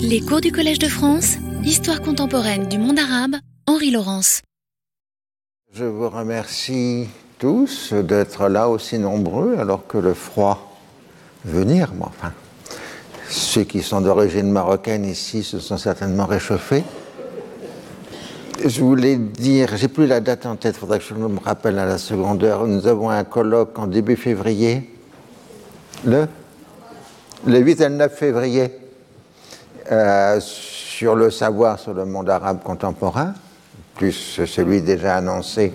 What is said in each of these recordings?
Les cours du Collège de France, Histoire contemporaine du monde arabe, Henri Laurence. Je vous remercie tous d'être là aussi nombreux alors que le froid venir, mais ceux qui sont d'origine marocaine ici se sont certainement réchauffés. Je voulais dire, j'ai plus la date en tête, il faudrait que je me rappelle à la seconde heure. Nous avons un colloque en début février, le, le 8 et le 9 février, euh, sur le savoir sur le monde arabe contemporain, plus celui déjà annoncé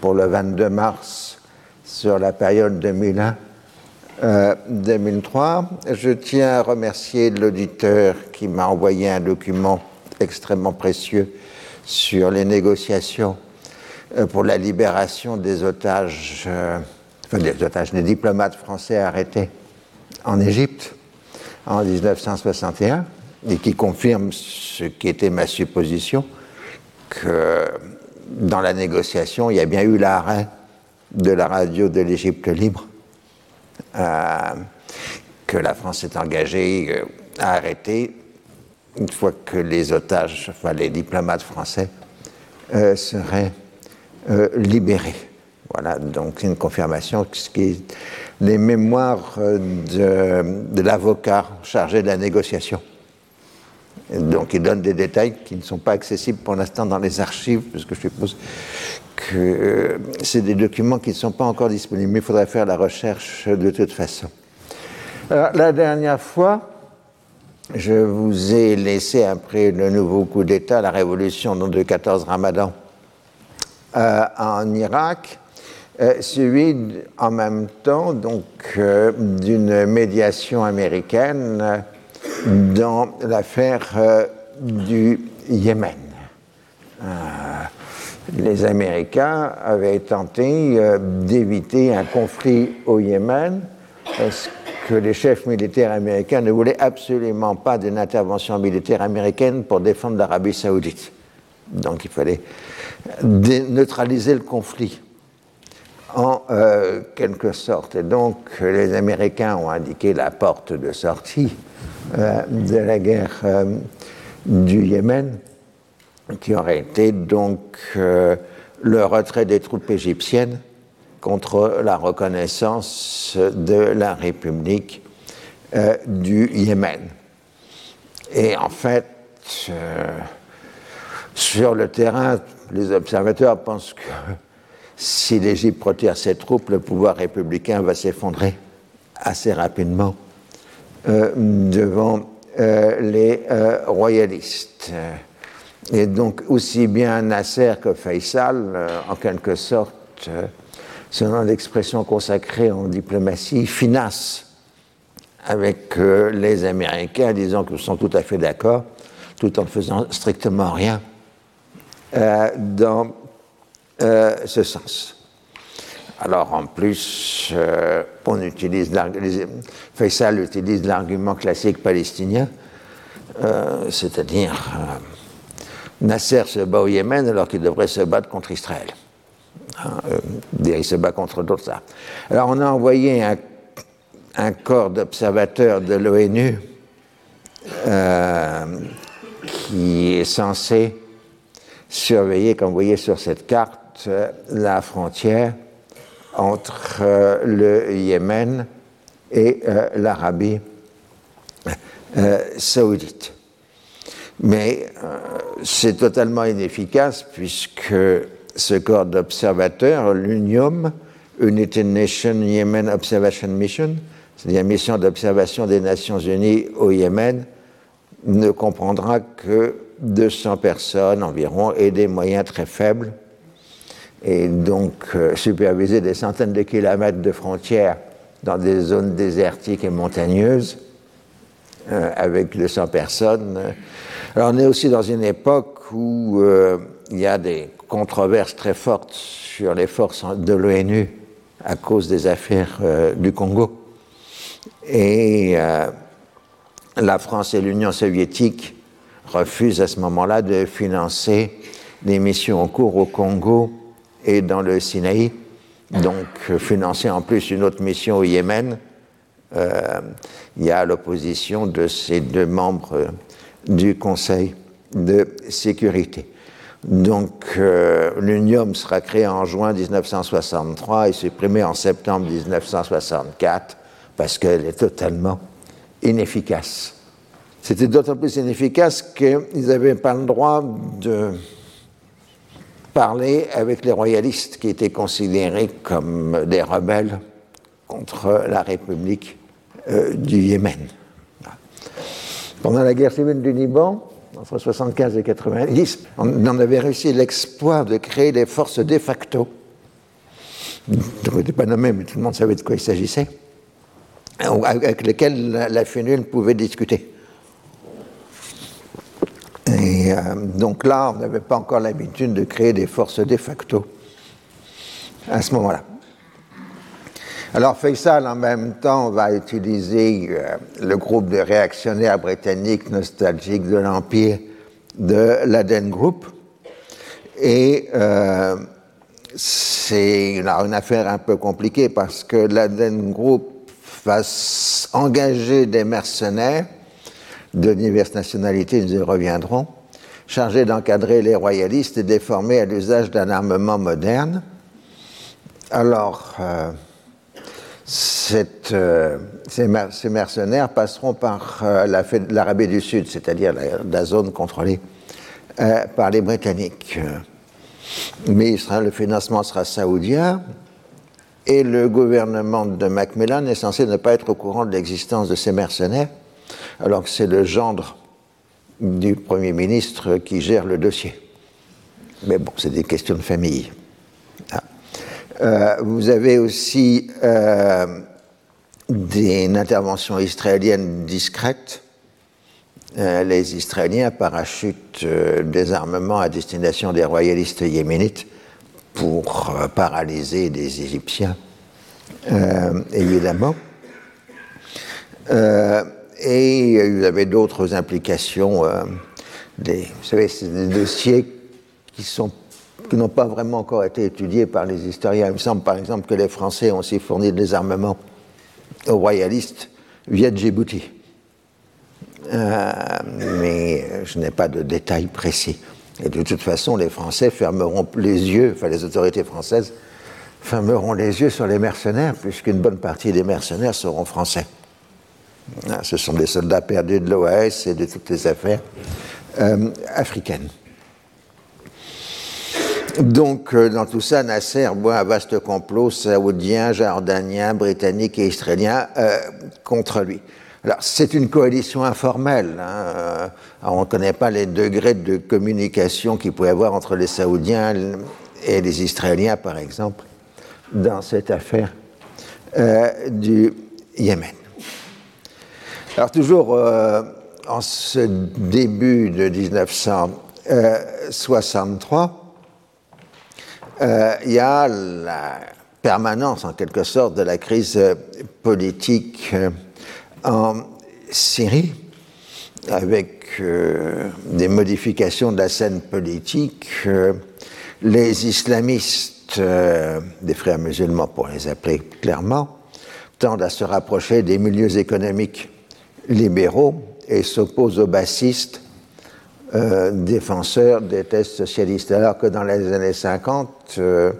pour le 22 mars sur la période 2001. 2003. Euh, je tiens à remercier l'auditeur qui m'a envoyé un document extrêmement précieux sur les négociations euh, pour la libération des otages, enfin des otages, des diplomates français arrêtés en Égypte en 1961 et qui confirme ce qui était ma supposition, que dans la négociation, il y a bien eu l'arrêt de la radio de l'Égypte libre, euh, que la France s'est engagée euh, à arrêter une fois que les otages, enfin les diplomates français, euh, seraient libérés. Voilà, donc une confirmation ce qui les mémoires de, de l'avocat chargé de la négociation donc il donne des détails qui ne sont pas accessibles pour l'instant dans les archives, parce que je suppose que euh, c'est des documents qui ne sont pas encore disponibles, mais il faudrait faire la recherche de toute façon. Alors, la dernière fois, je vous ai laissé, après le nouveau coup d'État, la révolution de 14 Ramadan euh, en Irak, euh, suivi en même temps donc d'une médiation américaine dans l'affaire euh, du Yémen. Euh, les Américains avaient tenté euh, d'éviter un conflit au Yémen parce que les chefs militaires américains ne voulaient absolument pas d'une intervention militaire américaine pour défendre l'Arabie saoudite? Donc il fallait neutraliser le conflit en quelque sorte. Et donc les Américains ont indiqué la porte de sortie de la guerre euh, du Yémen, qui aurait été donc euh, le retrait des troupes égyptiennes contre la reconnaissance de la République du Yémen. Et en fait, sur le terrain, les observateurs pensent que si l'Égypte retire ses troupes, le pouvoir républicain va s'effondrer assez rapidement euh, devant euh, les euh, royalistes. Et donc aussi bien Nasser que Faisal, en quelque sorte, selon l'expression consacrée en diplomatie, finance avec les Américains, disant qu'ils sont tout à fait d'accord, tout en faisant strictement rien dans ce sens. Alors en plus, euh, on utilise Faisal utilise l'argument classique palestinien, euh, c'est-à-dire euh, Nasser se bat au Yémen alors qu'il devrait se battre contre Israël. Hein, il se bat contre d'autres. Alors on a envoyé un corps d'observateurs de l'ONU qui est censé surveiller, comme vous voyez sur cette carte, la frontière entre euh, le Yémen et euh, l'Arabie euh, saoudite. Mais c'est totalement inefficace puisque ce corps d'observateurs, l'UNIOM, United Nations Yemen Observation Mission, c'est-à-dire mission d'observation des Nations Unies au Yémen, ne comprendra que 200 personnes environ et des moyens très faibles et donc euh, superviser des centaines de kilomètres de frontières dans des zones désertiques et montagneuses euh, avec 200 personnes. Alors on est aussi dans une époque où euh, il y a des controverses très fortes sur les forces de l'ONU à cause des affaires du Congo. Et la France et l'Union soviétique refusent à ce moment-là de financer des missions en cours au Congo et dans le Sinaï, donc euh, financer en plus une autre mission au Yémen. Euh, il y a l'opposition de ces deux membres du Conseil de sécurité. Donc euh, l'UNIUM sera créé en juin 1963 et supprimé en septembre 1964 parce qu'elle est totalement inefficace. C'était d'autant plus inefficace qu'ils n'avaient pas le droit de parler avec les royalistes qui étaient considérés comme des rebelles contre la République euh, du Yémen. Pendant la guerre civile du Liban, entre 75 et 90, on en avait réussi l'exploit de créer des forces de facto. Je n'étais pas nommé, mais tout le monde savait de quoi il s'agissait, avec lesquelles la, la pouvait discuter. Et euh, donc là, on n'avait pas encore l'habitude de créer des forces de facto à ce moment-là. Alors Faisal, en même temps, va utiliser euh, le groupe de réactionnaires britanniques nostalgiques de l'Empire de l'Aden Group. Et euh, c'est une, affaire un peu compliquée parce que l'Aden Group va engager des mercenaires de diverses nationalités, nous y reviendrons, chargés d'encadrer les royalistes et déformés à l'usage d'un armement moderne. Alors, euh, euh, ces, mercenaires passeront par euh, l'Arabie du Sud, c'est-à-dire la, zone contrôlée par les Britanniques. Mais le financement sera saoudien et le gouvernement de Macmillan est censé ne pas être au courant de l'existence de ces mercenaires alors que c'est le gendre du Premier ministre qui gère le dossier. Mais bon, c'est des questions de famille. Ah. Euh, vous avez aussi euh, des interventions israéliennes discrètes. Euh, les Israéliens parachutent des armements à destination des royalistes yéménites pour paralyser des Égyptiens, évidemment. Et il y avait d'autres implications. Euh, des, vous savez, c'est des dossiers qui sont n'ont pas vraiment encore été étudiés par les historiens. Il me semble par exemple que les Français ont aussi fourni des armements aux royalistes via Djibouti. Euh, mais je n'ai pas de détails précis. Et de toute façon, les Français fermeront les yeux, enfin les autorités françaises fermeront les yeux sur les mercenaires, puisqu'une bonne partie des mercenaires seront français. Ah, ce sont des soldats perdus de l'OAS et de toutes les affaires euh, africaines. Donc, euh, dans tout ça, Nasser voit un vaste complot saoudien, jordanien, britannique et israélien euh, contre lui. Alors, c'est une coalition informelle. Hein, on ne connaît pas les degrés de communication qu'il pouvait y avoir entre les Saoudiens et les Israéliens, par exemple, dans cette affaire du Yémen. Alors toujours euh, en ce début de 1963, euh, il y a la permanence en quelque sorte de la crise politique euh, en Syrie, avec des modifications de la scène politique. les islamistes, des frères musulmans pour les appeler clairement, tendent à se rapprocher des milieux économiques libéraux et s'oppose aux bassistes euh, défenseurs des tests socialistes. Alors que dans les années 50, euh,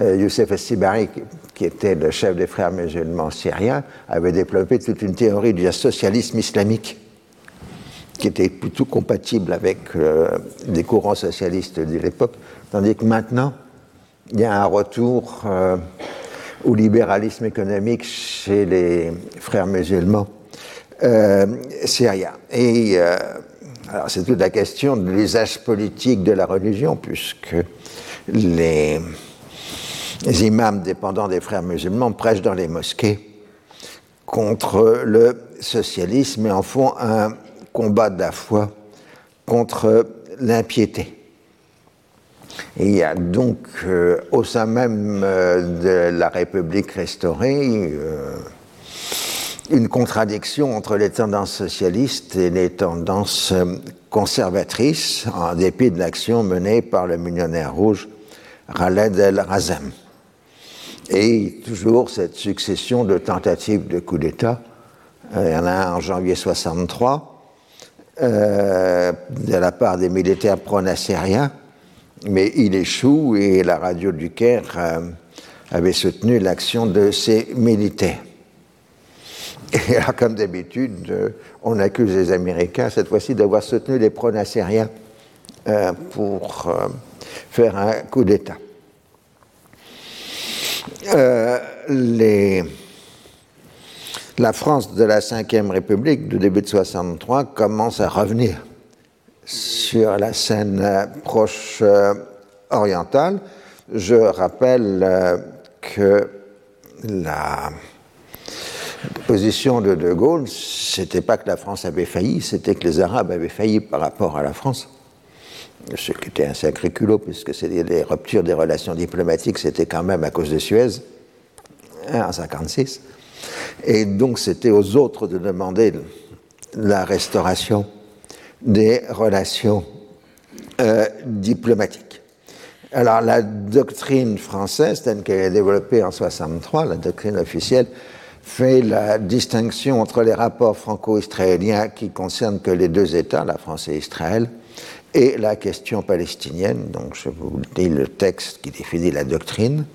euh, Youssef Estibari, qui était le chef des frères musulmans syriens, avait développé toute une théorie du socialisme islamique qui était plutôt compatible avec des courants socialistes de l'époque, tandis que maintenant, il y a un retour au libéralisme économique chez les frères musulmans euh, rien. Et euh, alors c'est toute la question de l'usage politique de la religion, puisque les, imams dépendants des frères musulmans prêchent dans les mosquées contre le socialisme et en font un combat de la foi contre l'impiété. Et il y a donc euh, au sein même de la République restaurée une contradiction entre les tendances socialistes et les tendances euh, conservatrices, en dépit de l'action menée par le millionnaire rouge Khaled El-Razem. Et toujours cette succession de tentatives de coup d'État. Euh, il y en a un en janvier 63, euh, de la part des militaires pro-nassériens, mais il échoue et la radio du Caire avait soutenu l'action de ces militaires. Et alors, comme d'habitude, euh, on accuse les Américains, cette fois-ci, d'avoir soutenu les pro-nassériens pour faire un coup d'État. la France de la Ve République du début de 63 commence à revenir sur la scène proche euh, orientale. Je rappelle euh, que la position de De Gaulle, c'était pas que la France avait failli, c'était que les Arabes avaient failli par rapport à la France. Ce qui était un sacré culot, puisque c'était des ruptures des relations diplomatiques, c'était quand même à cause de Suez, hein, en 1956. Et donc c'était aux autres de demander la restauration des relations euh, diplomatiques. Alors la doctrine française, telle qu'elle est développée en 63, la doctrine officielle, fait la distinction entre les rapports franco-israéliens qui concernent que les deux États, la France et Israël, et la question palestinienne. Donc je vous lis le texte qui définit la doctrine.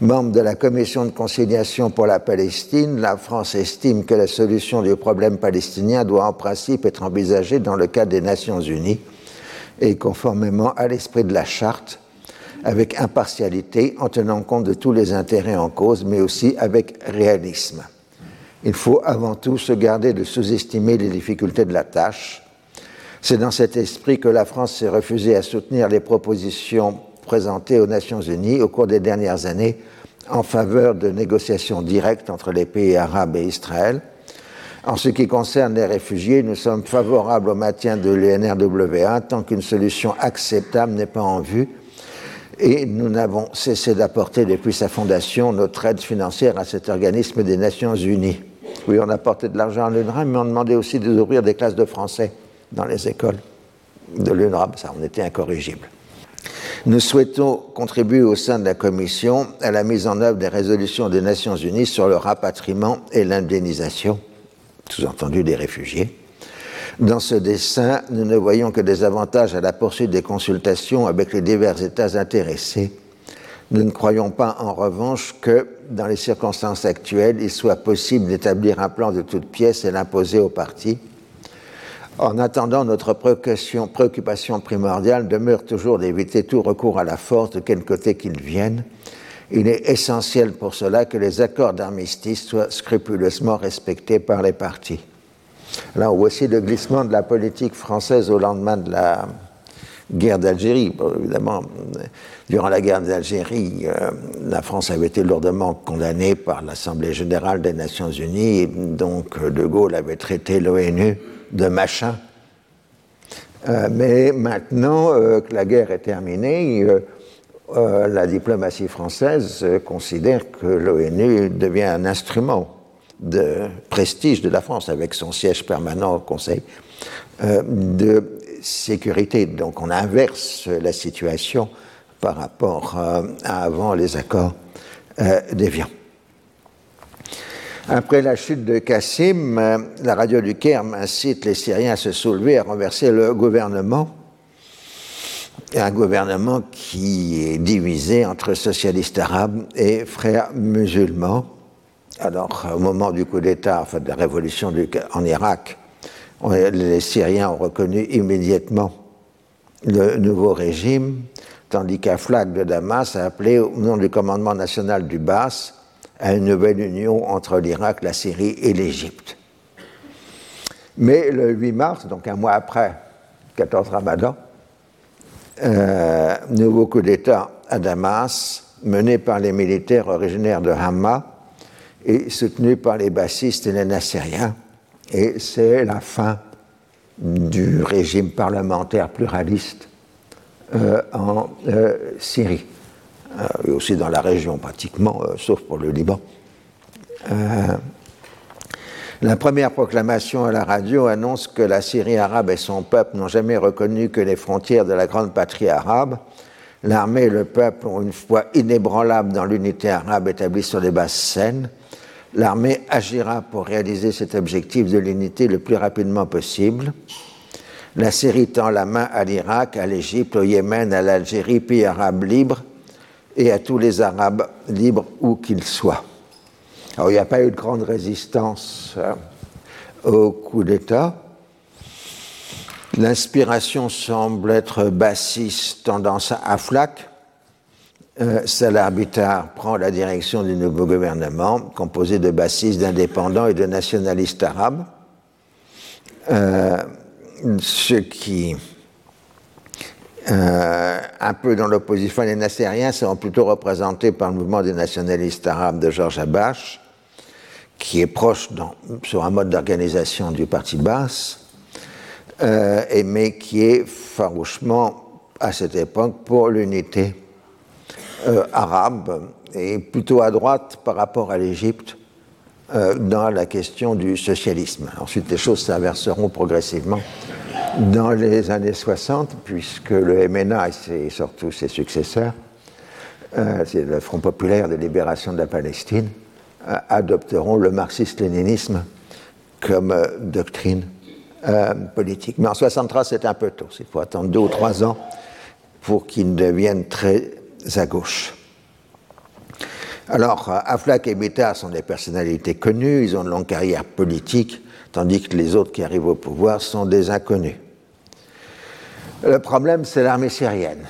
Membre de la Commission de conciliation pour la Palestine, la France estime que la solution du problème palestinien doit en principe être envisagée dans le cadre des Nations Unies et conformément à l'esprit de la charte, avec impartialité, en tenant compte de tous les intérêts en cause, mais aussi avec réalisme. Il faut avant tout se garder de sous-estimer les difficultés de la tâche. C'est dans cet esprit que la France s'est refusée à soutenir les propositions présentées aux Nations Unies au cours des dernières années en faveur de négociations directes entre les pays arabes et Israël. En ce qui concerne les réfugiés, nous sommes favorables au maintien de l'UNRWA tant qu'une solution acceptable n'est pas en vue et nous n'avons cessé d'apporter depuis sa fondation notre aide financière à cet organisme des Nations Unies. Oui, on apportait de l'argent à l'UNRWA, mais on demandait aussi d'ouvrir des classes de français dans les écoles de l'UNRWA. Ça, on était incorrigible. Nous souhaitons contribuer au sein de la Commission à la mise en œuvre des résolutions des Nations Unies sur le rapatriement et l'indemnisation, sous-entendu des réfugiés. Dans ce dessin, nous ne voyons que des avantages à la poursuite des consultations avec les divers États intéressés. Nous ne croyons pas, en revanche, que, dans les circonstances actuelles, il soit possible d'établir un plan de toute pièce et l'imposer aux partis en attendant, notre préoccupation, primordiale demeure toujours d'éviter tout recours à la force de quel côté qu'il vienne. Il est essentiel pour cela que les accords d'armistice soient scrupuleusement respectés par les partis. Là, aussi le glissement de la politique française au lendemain de la guerre d'Algérie. évidemment, durant la guerre d'Algérie, euh, la France avait été lourdement condamnée par l'Assemblée générale des Nations unies, donc De Gaulle avait traité l'ONU de machin. Euh, mais maintenant euh, que la guerre est terminée, euh, la diplomatie française considère que l'ONU devient un instrument de prestige de la France avec son siège permanent au Conseil de sécurité. Donc on inverse la situation par rapport à avant les accords d'Évian. Après la chute de Kassim, euh, la radio du Kerm incite les Syriens à se soulever, à renverser le gouvernement. Un gouvernement qui est divisé entre socialistes arabes et frères musulmans. Alors, au moment du coup d'État, enfin de la révolution en Irak, les Syriens ont reconnu immédiatement le nouveau régime, tandis qu'un de Damas a appelé au nom du commandement national du Bas à une nouvelle union entre l'Irak, la Syrie et l'Égypte. Mais le 8 mars, donc un mois après 14 Ramadan, euh, nouveau coup d'État à Damas, mené par les militaires originaires de Hama et soutenu par les bassistes et les Nassériens. Et c'est la fin du régime parlementaire pluraliste euh, en euh, Syrie. Euh, et aussi dans la région pratiquement, sauf pour le Liban. La première proclamation à la radio annonce que la Syrie arabe et son peuple n'ont jamais reconnu que les frontières de la grande patrie arabe. L'armée et le peuple ont une foi inébranlable dans l'unité arabe établie sur les bases saines. L'armée agira pour réaliser cet objectif de l'unité le plus rapidement possible. La Syrie tend la main à l'Irak, à l'Égypte, au Yémen, à l'Algérie, pays arabe libre, et à tous les Arabes libres où qu'ils soient. Alors, il n'y a pas eu de grande résistance euh, au coup d'État. L'inspiration semble être bassiste, tendance à flac. Euh, Salah prend la direction du nouveau gouvernement, composé de bassistes, d'indépendants et de nationalistes arabes. Euh, ce qui, euh, un peu dans l'opposition, les Nassériens sont plutôt représentés par le mouvement des nationalistes arabes de Georges Abache, qui est proche sur un mode d'organisation du parti basse, euh, mais qui est farouchement, à cette époque, pour l'unité euh, arabe, et plutôt à droite par rapport à l'Égypte euh, dans la question du socialisme. Ensuite, les choses s'inverseront progressivement dans les années 60, puisque le MNA et surtout ses successeurs, euh, c'est le Front populaire de libération de la Palestine, adopteront le marxisme-léninisme comme doctrine politique. Mais en 63, c'est un peu tôt. Il faut attendre deux ou trois ans pour qu'il devienne très à gauche. Alors, Aflaq et Bitar sont des personnalités connues, ils ont une longue carrière politique, tandis que les autres qui arrivent au pouvoir sont des inconnus. Le problème, c'est l'armée syrienne.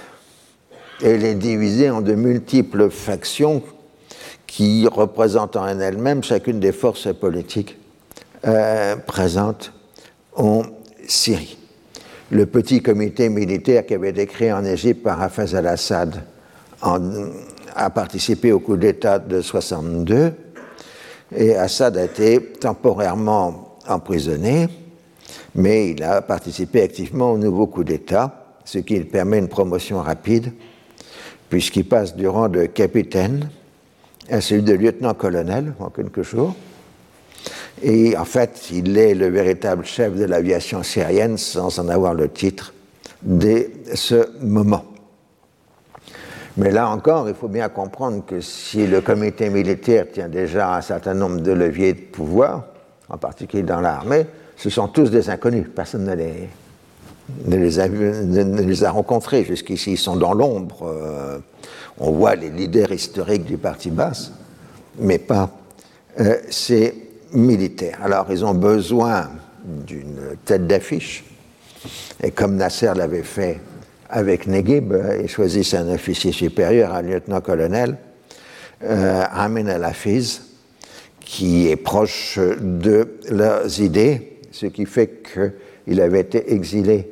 Elle est divisée en de multiples factions qui représentent en elles-mêmes chacune des forces politiques euh, présentes en Syrie. Le petit comité militaire qui avait été créé en Égypte par Hafez al-Assad a participé au coup d'État de 62 et Assad a été temporairement emprisonné, mais il a participé activement au nouveau coup d'État, ce qui lui permet une promotion rapide, puisqu'il passe du rang de capitaine à celui de lieutenant-colonel en quelques jours. Et en fait, il est le véritable chef de l'aviation syrienne sans en avoir le titre dès ce moment. Mais là encore, il faut bien comprendre que si le comité militaire tient déjà un certain nombre de leviers de pouvoir, en particulier dans l'armée, ce sont tous des inconnus. Personne ne les, a, rencontrés jusqu'ici. Ils sont dans l'ombre. Euh, on voit les leaders historiques du parti basse, mais pas euh, ces militaires. Alors, ils ont besoin d'une tête d'affiche. Et comme Nasser l'avait fait avec Neguib, ils choisissent un officier supérieur, un lieutenant-colonel, euh, Amin al-Hafiz, qui est proche de leurs idées, ce qui fait qu'il avait été exilé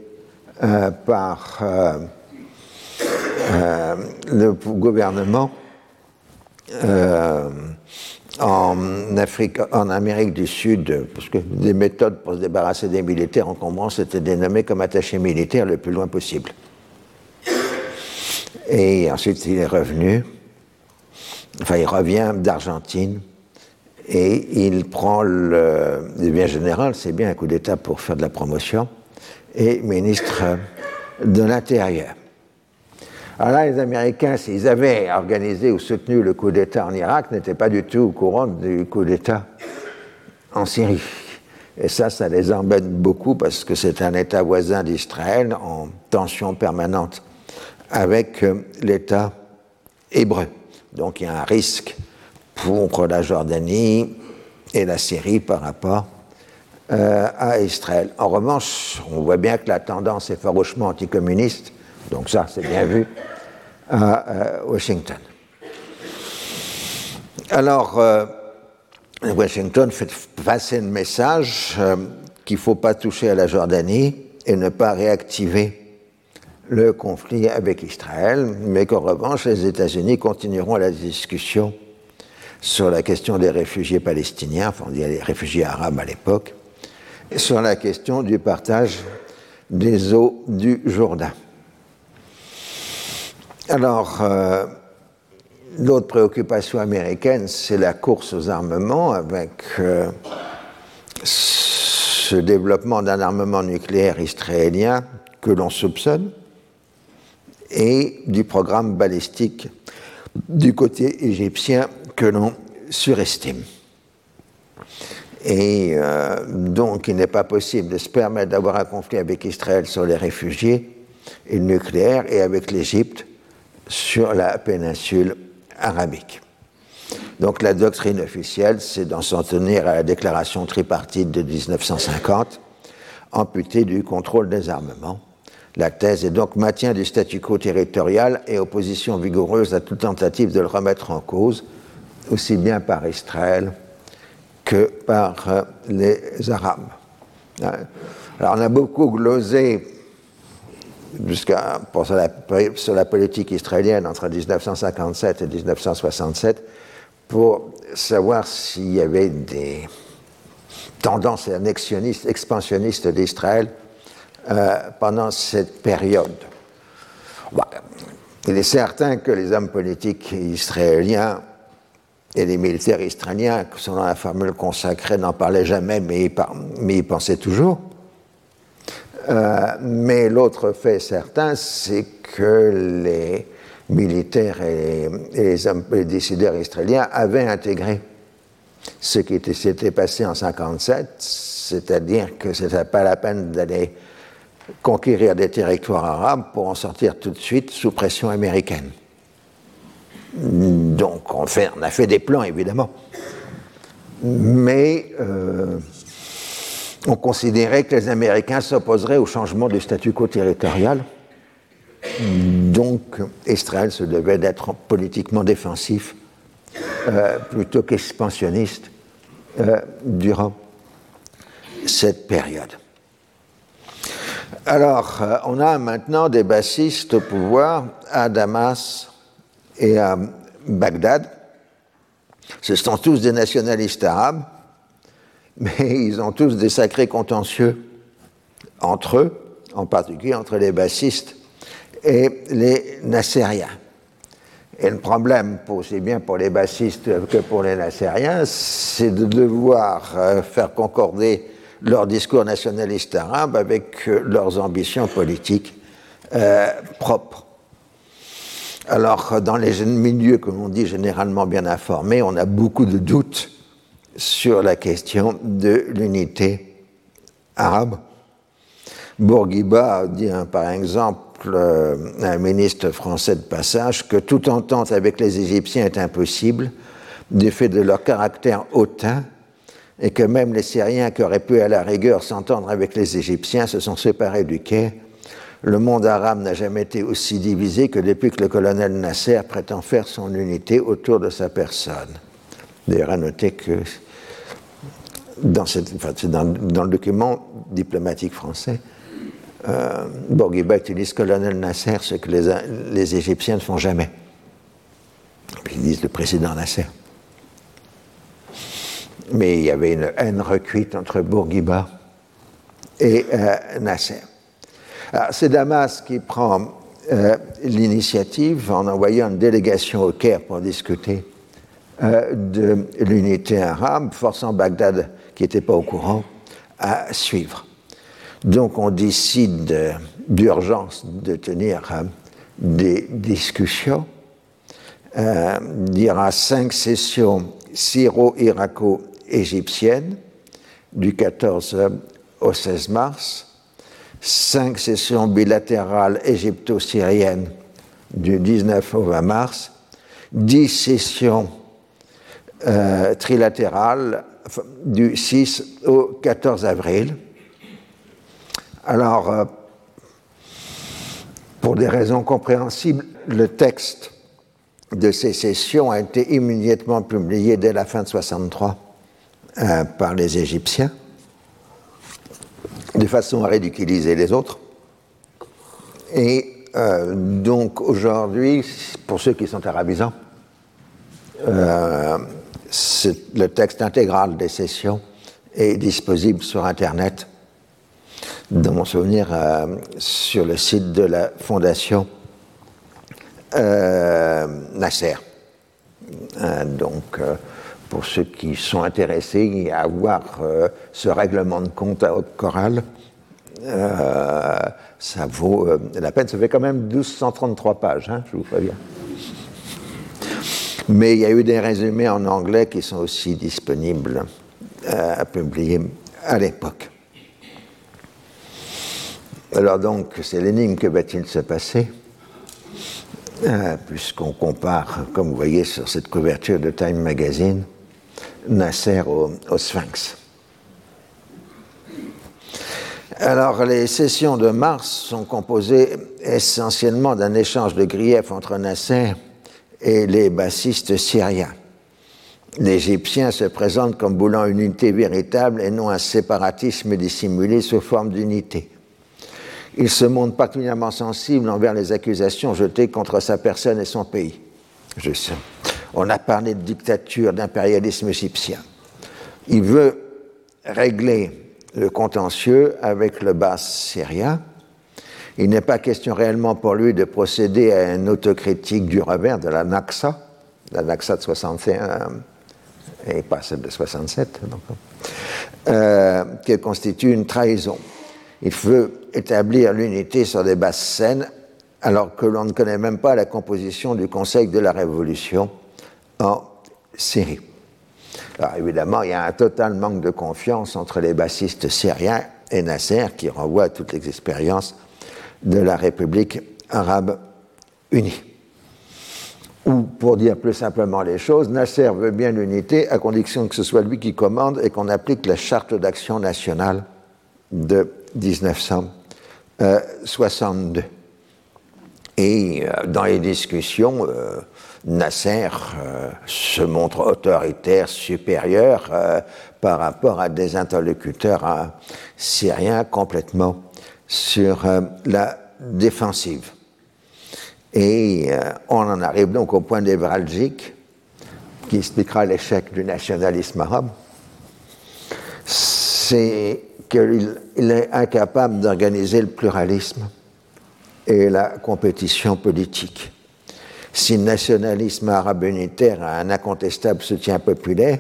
euh, par euh, euh, le gouvernement en, en Amérique du Sud, parce que des méthodes pour se débarrasser des militaires encombrants, c'était dénommé comme attaché militaire le plus loin possible. Et ensuite, il est revenu, enfin, il revient d'Argentine et il prend le, bien général, c'est bien un coup d'État pour faire de la promotion, et ministre de l'Intérieur. Alors là, les Américains, s'ils avaient organisé ou soutenu le coup d'État en Irak, n'étaient pas du tout au courant du coup d'État en Syrie. Et ça, ça les embête beaucoup parce que c'est un État voisin d'Israël en tension permanente avec euh, l'État hébreu. Donc il y a un risque pour la Jordanie et la Syrie par rapport euh, à Israël. En revanche, on voit bien que la tendance est farouchement anticommuniste, donc ça c'est bien vu à euh, Washington. Alors, Washington fait passer le message qu'il ne faut pas toucher à la Jordanie et ne pas réactiver le conflit avec Israël, mais qu'en revanche, les États-Unis continueront la discussion sur la question des réfugiés palestiniens, enfin on dit les réfugiés arabes à l'époque, sur la question du partage des eaux du Jourdain. Alors, euh, l'autre préoccupation américaine, c'est la course aux armements avec euh, ce développement d'un armement nucléaire israélien que l'on soupçonne et du programme balistique du côté égyptien que l'on surestime. Et donc, il n'est pas possible de se permettre d'avoir un conflit avec Israël sur les réfugiés et le nucléaire et avec l'Égypte sur la péninsule arabique. Donc la doctrine officielle, c'est d'en s'en tenir à la déclaration tripartite de 1950, amputée du contrôle des armements. La thèse est donc maintien du statu quo territorial et opposition vigoureuse à toute tentative de le remettre en cause, aussi bien par Israël que par euh, les Arabes. Hein. Alors on a beaucoup glosé jusqu'à sur la, sur la politique israélienne entre 1957 et 1967 pour savoir s'il y avait des tendances annexionnistes, expansionnistes d'Israël pendant cette période. Bah, il est certain que les hommes politiques israéliens et les militaires israéliens, selon la formule consacrée, n'en parlaient jamais, mais ils, mais ils pensaient toujours. Euh, mais l'autre fait certain, c'est que les militaires et, les, décideurs israéliens avaient intégré ce qui s'était passé en 1957, c'est-à-dire que ce n'était pas la peine d'aller conquérir des territoires arabes pour en sortir tout de suite sous pression américaine. Donc on, on a fait des plans, évidemment. Mais euh, on considérait que les Américains s'opposeraient au changement du statu quo territorial donc, Israël se devait d'être politiquement défensif euh, plutôt qu'expansionniste euh, durant cette période. Alors, euh, on a maintenant des bassistes au pouvoir à Damas et à Bagdad. Ce sont tous des nationalistes arabes, mais ils ont tous des sacrés contentieux entre eux, en particulier entre les bassistes et les Nassériens. Et le problème, aussi bien pour les bassistes que pour les Nassériens, c'est de devoir euh, faire concorder leur discours nationaliste arabe avec euh, leurs ambitions politiques euh, propres. Alors, dans les milieux, comme on dit, généralement bien informés, on a beaucoup de doutes sur la question de l'unité arabe. Bourguiba dit, hein, par exemple, euh, un ministre français de passage que toute entente avec les Égyptiens est impossible du fait de leur caractère hautain et que même les Syriens qui auraient pu à la rigueur s'entendre avec les Égyptiens se sont séparés du quai. Le monde arabe n'a jamais été aussi divisé que depuis que le colonel Nasser prétend faire son unité autour de sa personne. D'ailleurs, à noter que dans, le document diplomatique français, euh, Bourguiba utilise colonel Nasser, ce que les, Égyptiens ne font jamais. Ils disent le président Nasser. Mais il y avait une haine recuite entre Bourguiba et euh, Nasser. C'est Damas qui prend euh, l'initiative en envoyant une délégation au Caire pour discuter euh, de l'unité arabe, forçant Bagdad, qui n'était pas au courant, à suivre. Donc on décide d'urgence de tenir des discussions. Il y aura cinq sessions syro-irako-égyptiennes du 14 au 16 mars, cinq sessions bilatérales égypto-syriennes du 19 au 20 mars, dix sessions euh, trilatérales du 6 au 14 avril. Alors, euh, pour des raisons compréhensibles, le texte de ces sessions a été immédiatement publié dès la fin de 63 euh, par les Égyptiens, de façon à ridiculiser les autres. Et euh, donc aujourd'hui, pour ceux qui sont arabisants, le texte intégral des sessions est disponible sur Internet dans mon souvenir, euh, sur le site de la Fondation euh, Nasser. Euh, donc, pour ceux qui sont intéressés à voir ce règlement de compte à haute chorale, ça vaut la peine. Ça fait quand même 1233 pages, hein, je vous préviens. Mais il y a eu des résumés en anglais qui sont aussi disponibles a publié à l'époque. Alors donc, c'est l'énigme que va-t-il se passer euh, Puisqu'on compare, comme vous voyez sur cette couverture de Time Magazine, Nasser au, Sphinx. Alors, les sessions de mars sont composées essentiellement d'un échange de griefs entre Nasser et les bassistes syriens. L'Égyptien se présente comme voulant une unité véritable et non un séparatisme dissimulé sous forme d'unité. Il se montre particulièrement sensible envers les accusations jetées contre sa personne et son pays. Je sais. On a parlé de dictature, d'impérialisme égyptien. Il veut régler le contentieux avec le bas syrien. Il n'est pas question réellement pour lui de procéder à une autocritique du revers de la Naxa, la Naxa de 61 et pas celle de 67, euh, qu'elle constitue une trahison. Il veut établir l'unité sur des bases saines alors que l'on ne connaît même pas la composition du Conseil de la Révolution en Syrie. Alors évidemment, il y a un total manque de confiance entre les bassistes syriens et Nasser qui renvoie à toutes les expériences de la République arabe unie. Ou pour dire plus simplement les choses, Nasser veut bien l'unité à condition que ce soit lui qui commande et qu'on applique la charte d'action nationale de 1962. Et euh, dans les discussions, euh, Nasser euh, se montre autoritaire, supérieur par rapport à des interlocuteurs syriens complètement sur la défensive. Et on en arrive donc au point névralgique qui expliquera l'échec du nationalisme arabe. C'est qu'il est incapable d'organiser le pluralisme et la compétition politique. Si le nationalisme arabe unitaire a un incontestable soutien populaire,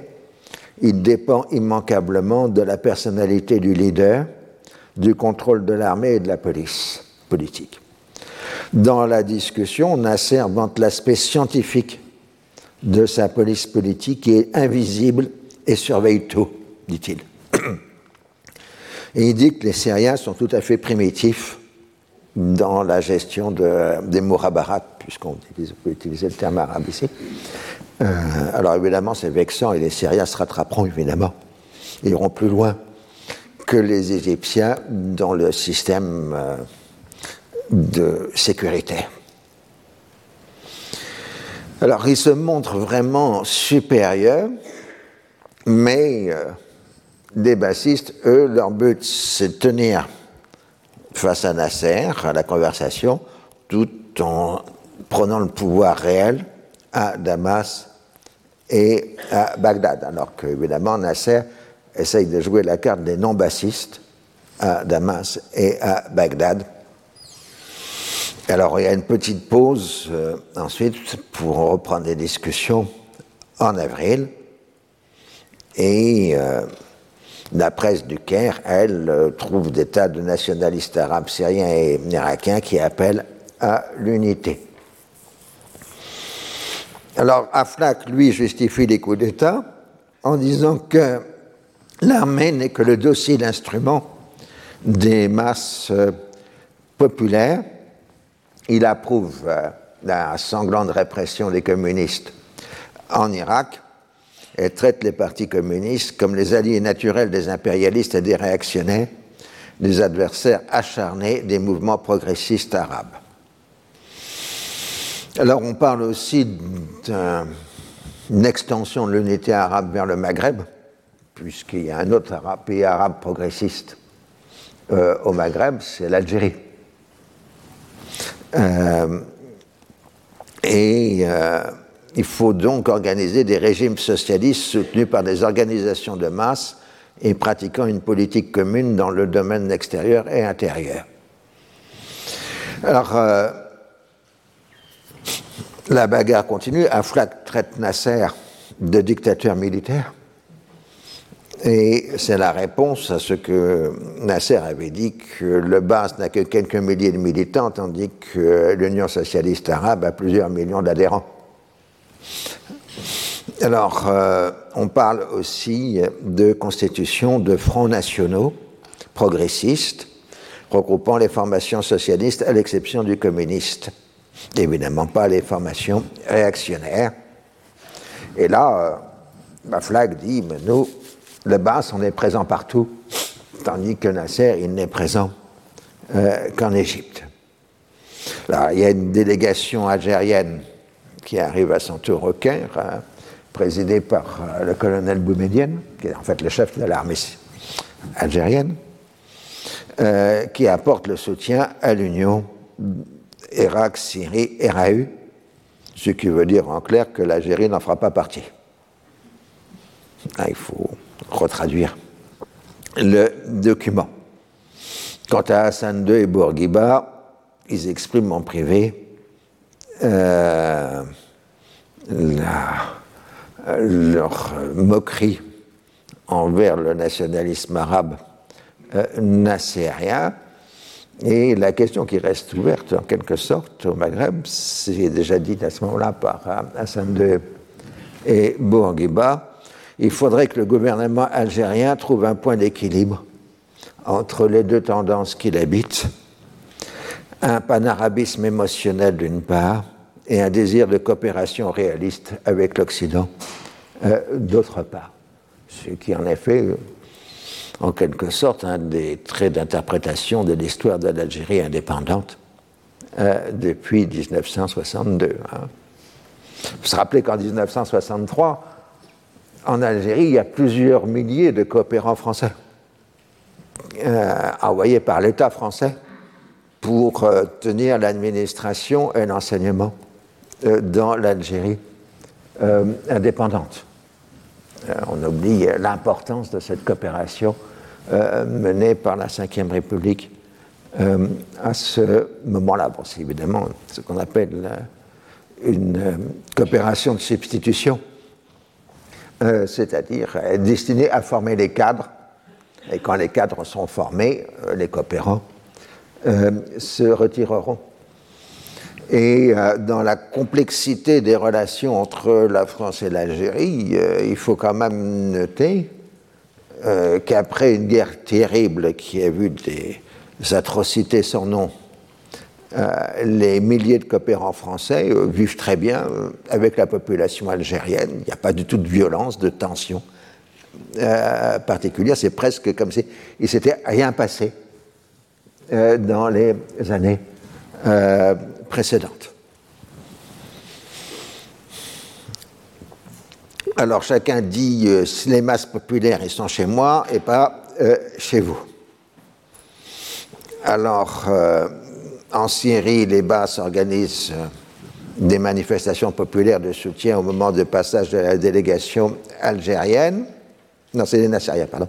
il dépend immanquablement de la personnalité du leader, du contrôle de l'armée et de la police politique. Dans la discussion, Nasser vante l'aspect scientifique de sa police politique qui est invisible et surveille tout, dit-il. Et il dit que les Syriens sont tout à fait primitifs dans la gestion de, des mourabarat, puisqu'on peut utiliser le terme arabe ici. Euh, alors évidemment, c'est vexant et les Syriens se rattraperont évidemment. Ils iront plus loin que les Égyptiens dans le système euh, de sécurité. Alors, ils se montrent vraiment supérieurs, mais euh, les bassistes, eux, leur but, c'est de tenir face à Nasser, à la conversation, tout en prenant le pouvoir réel à Damas et à Bagdad. Alors que, évidemment, Nasser essaye de jouer la carte des non-bassistes à Damas et à Bagdad. Alors, il y a une petite pause euh, ensuite pour reprendre les discussions en avril. Et euh, la presse du Caire, elle, euh, trouve des tas de nationalistes arabes, syriens et irakiens qui appellent à l'unité. Alors Aflaq, lui, justifie les coups d'État en disant que l'armée n'est que le dossier d'instrument des masses euh, populaires. Il approuve euh, la sanglante répression des communistes en Irak elle traite les partis communistes comme les alliés naturels des impérialistes et des réactionnaires, des adversaires acharnés des mouvements progressistes arabes. Alors on parle aussi d'une extension de l'unité arabe vers le Maghreb, puisqu'il y a un autre pays arabe progressiste euh, au Maghreb, c'est l'Algérie. Euh, et euh, il faut donc organiser des régimes socialistes soutenus par des organisations de masse et pratiquant une politique commune dans le domaine extérieur et intérieur. Alors, la bagarre continue. Aflaq traite Nasser de dictateur militaire. Et c'est la réponse à ce que Nasser avait dit que le Bas n'a que quelques milliers de militants, tandis que l'Union socialiste arabe a plusieurs millions d'adhérents. Alors, euh, on parle aussi de constitution de fronts nationaux progressistes, regroupant les formations socialistes à l'exception du communiste. Évidemment pas les formations réactionnaires. Et là, euh, flag dit, mais nous, le Basse, on est présent partout, tandis que Nasser, il n'est présent euh, qu'en Égypte. Là, il y a une délégation algérienne qui arrive à son tour au Caire, hein, présidée par euh, le colonel Boumedienne, qui est en fait le chef de l'armée algérienne, qui apporte le soutien à l'Union Irak, Syrie, RAU, ce qui veut dire en clair que l'Algérie n'en fera pas partie. Ah, il faut retraduire le document. Quant à Hassan II et Bourguiba, ils expriment en privé euh, leur moquerie envers le nationalisme arabe euh, nassérien. Et la question qui reste ouverte en quelque sorte au Maghreb, c'est déjà dit à ce moment-là par Hassan II et Bourguiba, il faudrait que le gouvernement algérien trouve un point d'équilibre entre les deux tendances qu'il habite, un panarabisme émotionnel d'une part et un désir de coopération réaliste avec l'Occident euh, d'autre part. Ce qui en effet, en quelque sorte, un des traits d'interprétation de l'histoire de l'Algérie indépendante euh, depuis 1962. Hein. Vous vous rappelez qu'en 1963, en Algérie, il y a plusieurs milliers de coopérants français euh, envoyés par l'État français pour euh, tenir l'administration et l'enseignement dans l'Algérie indépendante. on oublie l'importance de cette coopération menée par la Ve République à ce moment-là. C'est évidemment ce qu'on appelle une coopération de substitution euh, c'est-à-dire destiné à former les cadres. Et quand les cadres sont formés, euh, les coopérants euh, se retireront. Et dans la complexité des relations entre la France et l'Algérie, il faut quand même noter qu'après une guerre terrible qui a vu des atrocités sans nom euh, les milliers de coopérants français euh, vivent très bien euh, avec la population algérienne. Il n'y a pas du tout de violence, de tension particulière. C'est presque comme si il s'était rien passé dans les années précédentes. Alors chacun dit si les masses populaires ils sont chez moi et pas chez vous. Alors en Syrie, les Basses organisent euh, des manifestations populaires de soutien au moment de passage de la délégation algérienne. Non, c'est les Nassériens, pardon.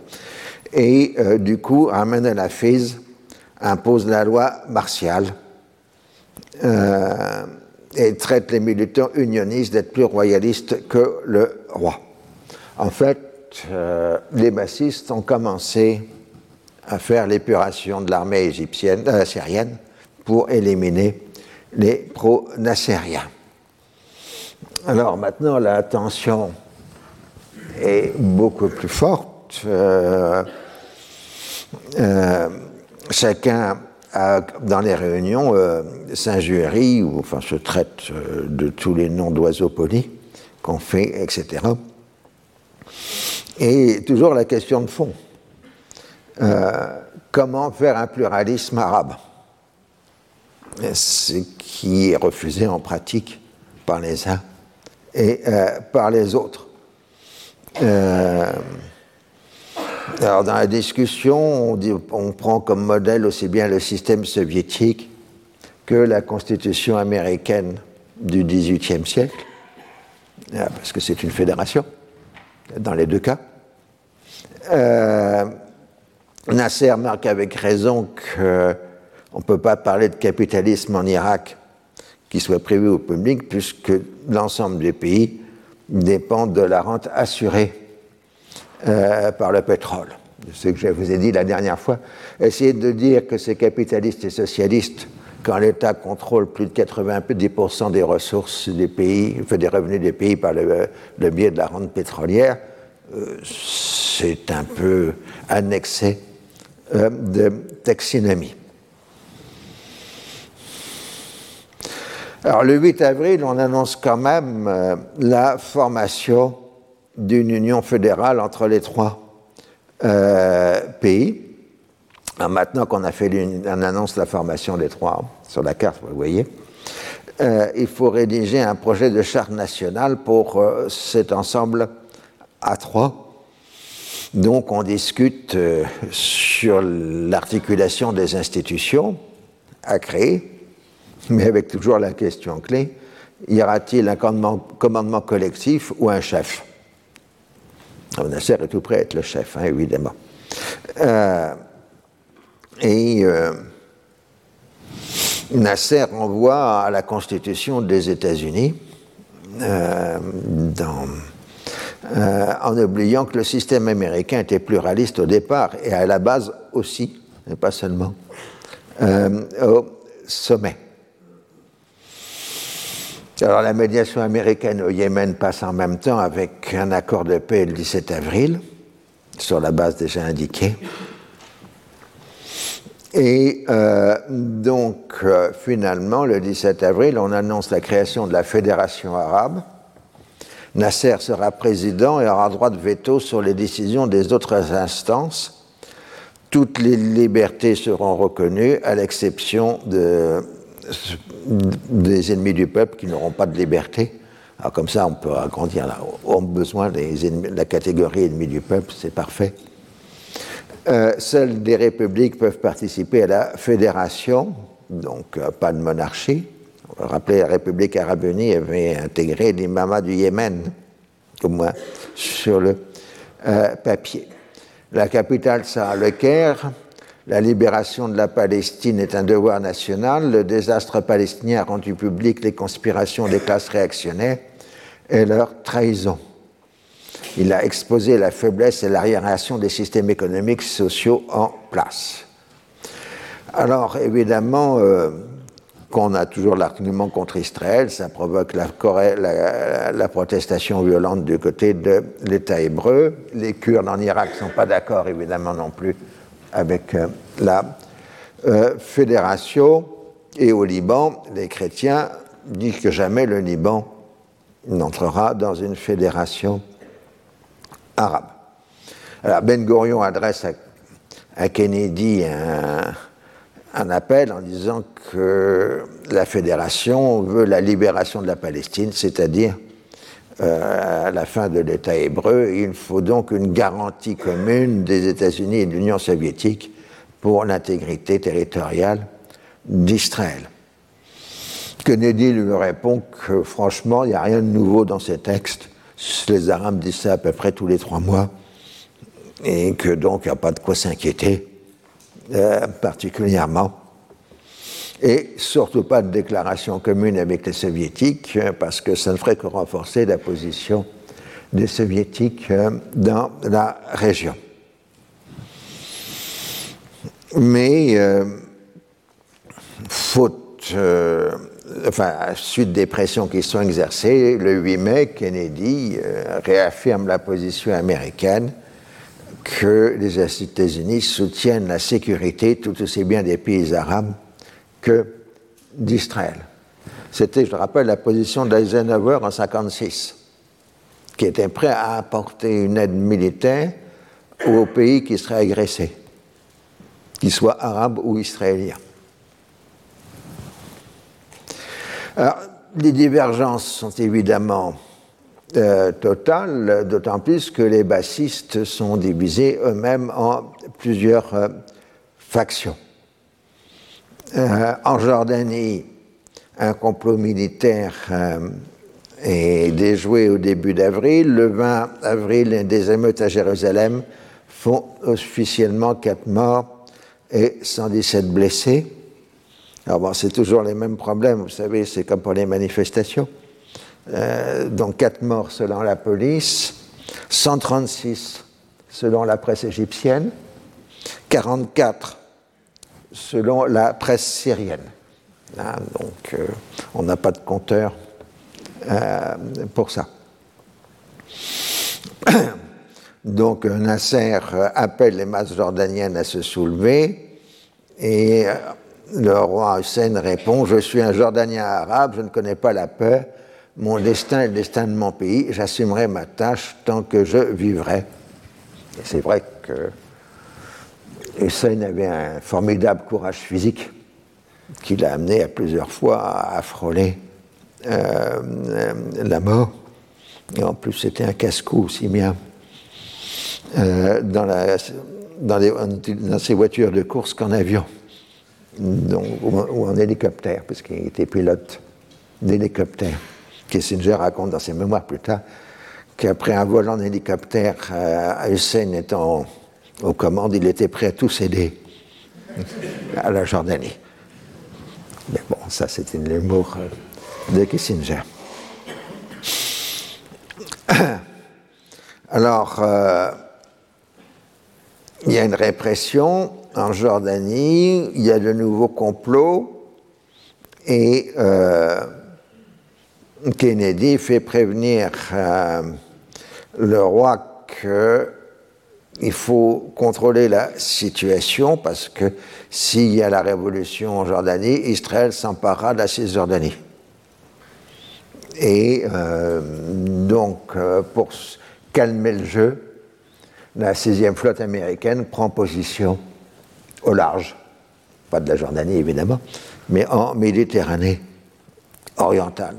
Et euh, du coup, Ahmed El Hafiz impose la loi martiale euh, et traite les militants unionistes d'être plus royalistes que le roi. En fait, les bassistes ont commencé à faire l'épuration de l'armée égyptienne, syrienne pour éliminer les pro-nassériens. Alors maintenant, la tension est beaucoup plus forte. Euh, euh, chacun dans les réunions euh, s'injurie ou enfin se traite de tous les noms d'oiseaux polis qu'on fait, etc. Et toujours la question de fond. comment faire un pluralisme arabe? Ce qui est refusé en pratique par les uns et euh, par les autres. Euh, alors dans la discussion, on, on, prend comme modèle aussi bien le système soviétique que la constitution américaine du XVIIIe siècle, euh, parce que c'est une fédération dans les deux cas. Nasser marque avec raison que on ne peut pas parler de capitalisme en Irak qui soit prévu au public, puisque l'ensemble des pays dépendent de la rente assurée euh, par le pétrole. Ce que je vous ai dit la dernière fois. Essayez de dire que c'est capitaliste et socialiste quand l'État contrôle plus de 90% des ressources des pays, des revenus des pays par le, biais de la rente pétrolière, euh, c'est un peu annexé euh, de taxinomie. Alors le 8 avril, on annonce quand même euh, la formation d'une union fédérale entre les trois pays maintenant qu'on a fait une, annonce de la formation des trois sur la carte, vous voyez, euh, il faut rédiger un projet de charte nationale pour euh, cet ensemble à trois. Donc on discute euh, sur l'articulation des institutions à créer, mais avec toujours la question clé, y aura-t-il un commandement, collectif ou un chef? Nasser est tout prêt à être le chef, hein, évidemment. Et euh, Nasser renvoie à la Constitution des États-Unis euh, euh, en oubliant que le système américain était pluraliste au départ et à la base aussi, mais pas seulement, au sommet. Alors la médiation américaine au Yémen passe en même temps avec un accord de paix le 17 avril, sur la base déjà indiquée. Et euh, donc, euh, finalement, le 17 avril, on annonce la création de la Fédération arabe. Nasser sera président et aura droit de veto sur les décisions des autres instances. Toutes les libertés seront reconnues, à l'exception de, des ennemis du peuple qui n'auront pas de liberté. Alors comme ça, on peut agrandir. On a besoin de la catégorie ennemis du peuple, c'est parfait. Euh, seules des républiques peuvent participer à la fédération, donc euh, pas de monarchie. On va rappeler, la République arabe unie avait intégré l'imama du Yémen, au moins sur le euh, papier. La capitale sera le Caire. La libération de la Palestine est un devoir national. Le désastre palestinien a rendu public les conspirations des classes réactionnaires et leur trahison. Il a exposé la faiblesse et l'arriération des systèmes économiques sociaux en place. Alors, évidemment, euh, qu'on a toujours l'argument contre Israël, ça provoque la, protestation violente du côté de l'État hébreu. Les Kurdes en Irak ne sont pas d'accord, évidemment, non plus avec euh, la euh, fédération. Et au Liban, les chrétiens disent que jamais le Liban n'entrera dans une fédération arabe. Ben Gurion adresse à, Kennedy un, appel en disant que la fédération veut la libération de la Palestine, c'est-à-dire euh, la fin de l'État hébreu. Il faut donc une garantie commune des États-Unis et de l'Union soviétique pour l'intégrité territoriale d'Israël. Kennedy lui répond que franchement, il n'y a rien de nouveau dans ces textes les Arabes disent ça à peu près tous les trois mois, et que donc il n'y a pas de quoi s'inquiéter euh, particulièrement. Et surtout pas de déclaration commune avec les soviétiques, parce que ça ne ferait que renforcer la position des soviétiques euh, dans la région. Mais euh, faute enfin, suite des pressions qui sont exercées, le 8 mai, Kennedy euh, réaffirme la position américaine que les États-Unis soutiennent la sécurité tout aussi bien des pays arabes que d'Israël. C'était, je rappelle, la position d'Eisenhower en 1956, qui était prêt à apporter une aide militaire aux pays qui seraient agressés, qu'ils soient arabes ou israéliens. Les divergences sont évidemment euh, totales, d'autant plus que les bassistes sont divisés eux-mêmes en plusieurs euh, factions. Euh, en Jordanie, un complot militaire est déjoué au début d'avril. Le 20 avril, des émeutes à Jérusalem font officiellement 4 morts et 117 blessés. Alors bon, c'est toujours les mêmes problèmes, vous savez, c'est comme pour les manifestations. Euh, donc 4 morts selon la police, 136 selon la presse égyptienne, 44 selon la presse syrienne. Hein, donc, on n'a pas de compteur pour ça. Donc Nasser appelle les masses jordaniennes à se soulever et le roi Hussein répond Je suis un Jordanien arabe, je ne connais pas la peur. Mon destin est le destin de mon pays. J'assumerai ma tâche tant que je vivrai. C'est vrai que Hussein avait un formidable courage physique qui l'a amené à plusieurs fois à frôler euh, la mort. Et en plus, c'était un casse-cou aussi bien euh, dans, la, voitures de course qu'en avion ou, en hélicoptère, puisqu'il était pilote d'hélicoptère. Kissinger raconte dans ses mémoires plus tard qu'après un vol en hélicoptère, euh, Hussein étant aux commandes, il était prêt à tout céder à la Jordanie. Mais bon, ça c'est une euh, de Kissinger. Alors, euh, il y a une répression en Jordanie, il y a de nouveaux complots et euh, Kennedy fait prévenir euh, le roi qu'il faut contrôler la situation parce que s'il y a la révolution en Jordanie, Israël s'emparera de la Cisjordanie. Et euh, donc, pour calmer le jeu, la sixième flotte américaine prend position au large, pas de la Jordanie évidemment, mais en Méditerranée orientale.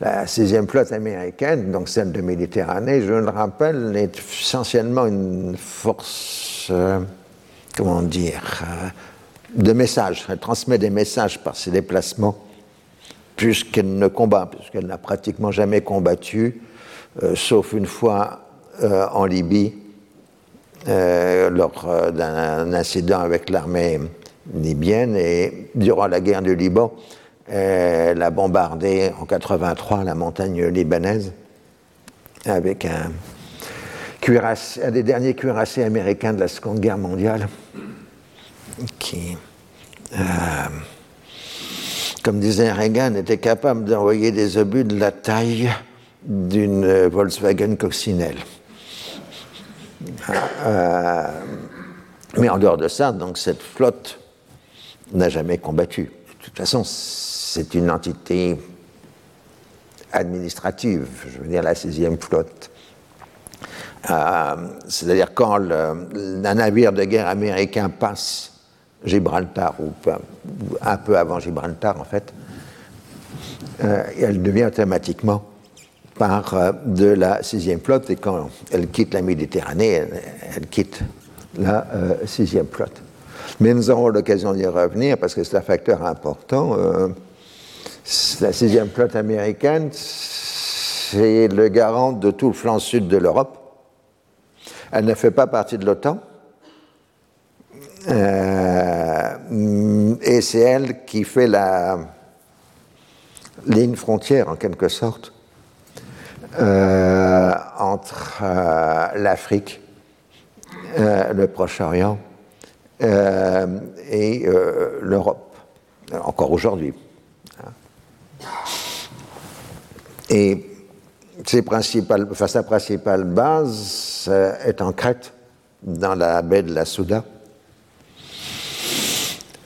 La sixième flotte américaine, donc celle de Méditerranée, je le rappelle, est essentiellement une force, euh, comment dire, euh, de messages. Elle transmet des messages par ses déplacements, puisqu'elle ne combat, puisqu'elle n'a pratiquement jamais combattu, euh, sauf une fois en Libye, euh, lors euh, d'un incident avec l'armée libyenne et durant la guerre du Liban, elle a bombardé en 83 la montagne libanaise avec un, cuirassé, un des derniers cuirassés américains de la Seconde Guerre mondiale qui, euh, comme disait Reagan, était capable d'envoyer des obus de la taille d'une Volkswagen coccinelle. Euh, mais en dehors de ça, donc cette flotte n'a jamais combattu. De toute façon, c'est une entité administrative, je veux dire la sixième flotte. Euh, c'est-à-dire quand un navire de guerre américain passe Gibraltar, ou un peu avant Gibraltar en fait, euh, elle devient automatiquement par euh, de la sixième flotte et quand elle quitte la Méditerranée, elle, quitte la euh, sixième flotte. Mais nous aurons l'occasion d'y revenir parce que c'est un facteur important. Euh, la sixième flotte américaine, c'est le garant de tout le flanc sud de l'Europe. Elle ne fait pas partie de l'OTAN. et c'est elle qui fait la ligne frontière, en quelque sorte, entre euh, l'Afrique, euh, le Proche-Orient et l'Europe, encore aujourd'hui. Et principales, enfin, sa principale base est en Crète, dans la baie de la Souda,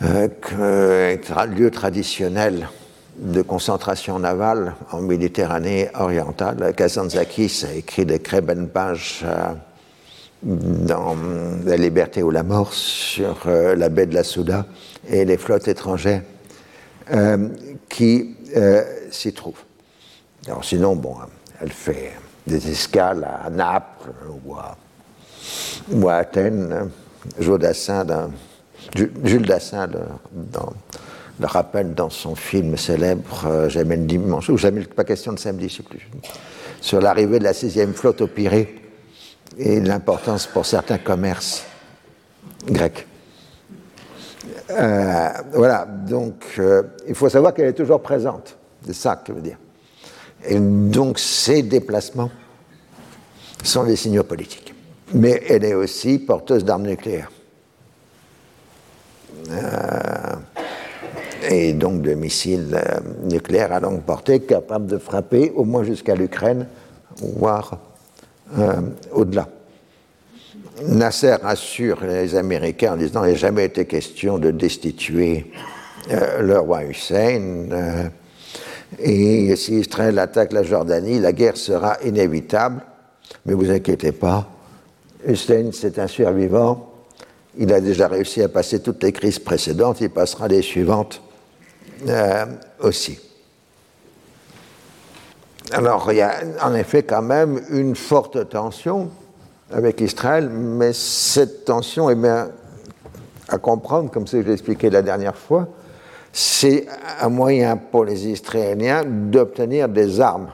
euh, lieu traditionnel de concentration navale en Méditerranée orientale. Kazantzakis a écrit des très bonnes pages euh, dans La liberté ou la mort sur euh, la baie de la Souda et les flottes étrangères euh, qui s'y trouvent. Alors sinon, bon, elle fait des escales à Naples ou à, Athènes. Jules Jules Dassin dans le rappelle dans son film célèbre euh, Jamais le dimanche, ou Jamais pas question de samedi, je sais plus, sur l'arrivée de la sixième flotte au Pirée et l'importance pour certains commerces grecs. Euh, voilà, donc euh, il faut savoir qu'elle est toujours présente, c'est ça que je veux dire. Et donc ces déplacements sont des signaux politiques. Mais elle est aussi porteuse d'armes nucléaires. Et donc de missiles nucléaires à longue portée capables de frapper au moins jusqu'à l'Ukraine, voire au-delà. Nasser assure les Américains en disant qu'il n'a jamais été question de destituer le roi Hussein. et si Israël attaque la Jordanie, la guerre sera inévitable. Mais vous inquiétez pas, Hussein, c'est un survivant. Il a déjà réussi à passer toutes les crises précédentes, il passera les suivantes euh, aussi. Alors, il y a en effet quand même une forte tension avec Israël, mais cette tension est bien à comprendre, comme je l'ai expliqué la dernière fois, c'est un moyen pour les Israéliens d'obtenir des armes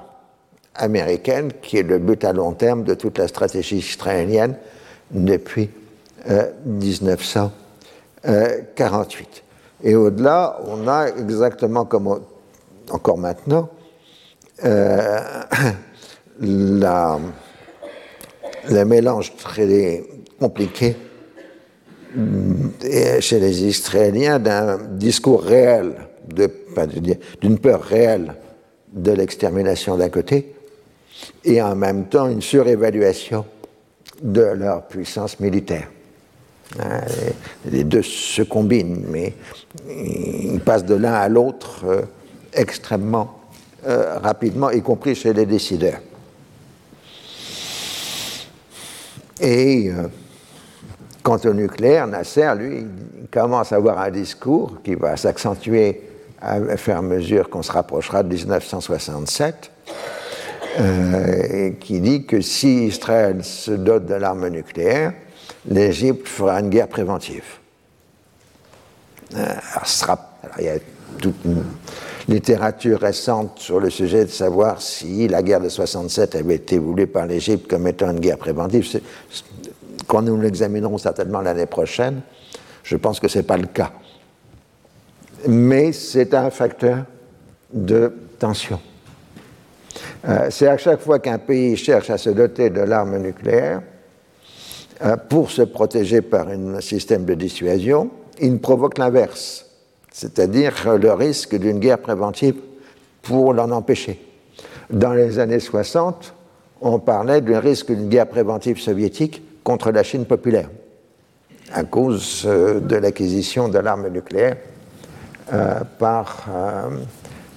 américaine, qui est le but à long terme de toute la stratégie israélienne depuis 1948. Et au-delà, on a exactement comme encore maintenant euh, la, le mélange très compliqué euh, chez les Israéliens d'un discours réel, d'une peur réelle de l'extermination d'un côté, et en même temps une surévaluation de leur puissance militaire. Hein, les deux se combinent, mais ils passent de l'un à l'autre euh, extrêmement euh, rapidement, y compris chez les décideurs. Et euh, quant au nucléaire, Nasser, lui, commence à avoir un discours qui va s'accentuer à faire mesure qu'on se rapprochera de 1967 euh, qui dit que si Israël se dote de l'arme nucléaire, l'Égypte fera une guerre préventive. Euh, il y a toute une littérature récente sur le sujet de savoir si la guerre de 67 avait été voulue par l'Égypte comme étant une guerre préventive. Quand nous l'examinerons certainement l'année prochaine, je pense que ce n'est pas le cas. Mais c'est un facteur de tension. Euh, c'est à chaque fois qu'un pays cherche à se doter de l'arme nucléaire pour se protéger par un système de dissuasion, il provoque l'inverse, c'est-à-dire le risque d'une guerre préventive pour l'en empêcher. Dans les années 60, on parlait d'un risque d'une guerre préventive soviétique contre la Chine populaire à cause euh, de l'acquisition de l'arme nucléaire par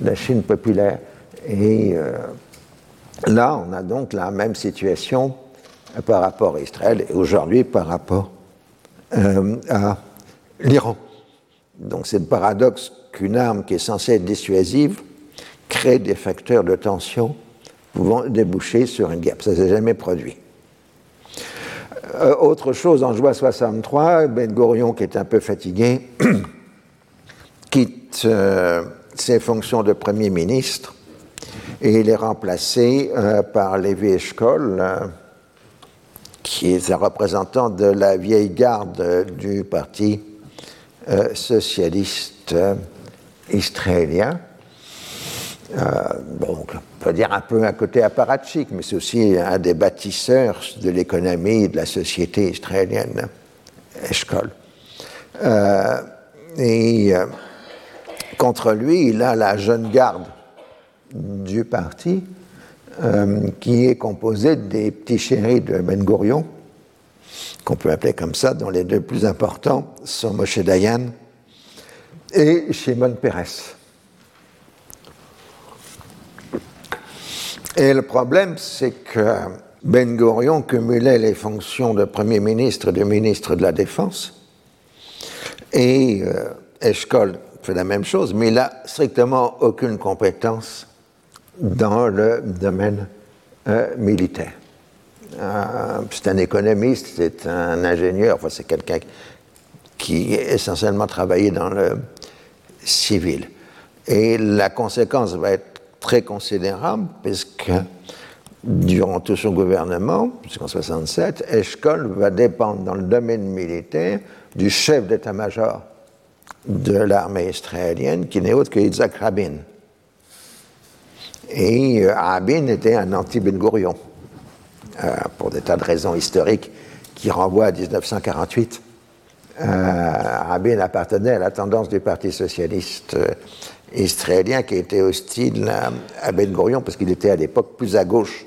la Chine populaire. Et Là, on a donc la même situation par rapport à Israël et aujourd'hui par rapport euh, à l'Iran. Donc c'est le paradoxe qu'une arme qui est censée être dissuasive crée des facteurs de tension pouvant déboucher sur une guerre. Ça ne s'est jamais produit. Euh, autre chose, en juin 63, Ben Gurion, qui est un peu fatigué, quitte euh, ses fonctions de Premier ministre et il est remplacé par Lévi Eshkol, qui est un représentant de la vieille garde du Parti euh, socialiste israélien. bon, on peut dire un peu un côté apparatchik, mais c'est aussi un des bâtisseurs de l'économie et de la société israélienne, Eshkol. et contre lui, il a la jeune garde du parti euh, qui est composé des petits chéris de Ben Gurion, qu'on peut appeler comme ça, dont les deux plus importants sont Moshe Dayan et Shimon Peres. Et le problème, c'est que Ben Gurion cumulait les fonctions de Premier ministre et de ministre de la Défense, et euh, Eshkol fait la même chose, mais il n'a strictement aucune compétence dans le domaine euh, militaire. Euh, c'est un économiste, c'est un ingénieur, enfin, c'est quelqu'un qui essentiellement travaillé dans le civil. Et la conséquence va être très considérable, puisque durant tout son gouvernement, jusqu'en 67, Eshkol va dépendre dans le domaine militaire du chef d'état-major de l'armée israélienne, qui n'est autre que Yitzhak Rabin. Et euh, Rabin était un anti-Ben Gurion, euh, pour des tas de raisons historiques qui renvoient à 1948 Rabin appartenait à la tendance du Parti socialiste israélien qui était hostile à Ben Gurion parce qu'il était à l'époque plus à gauche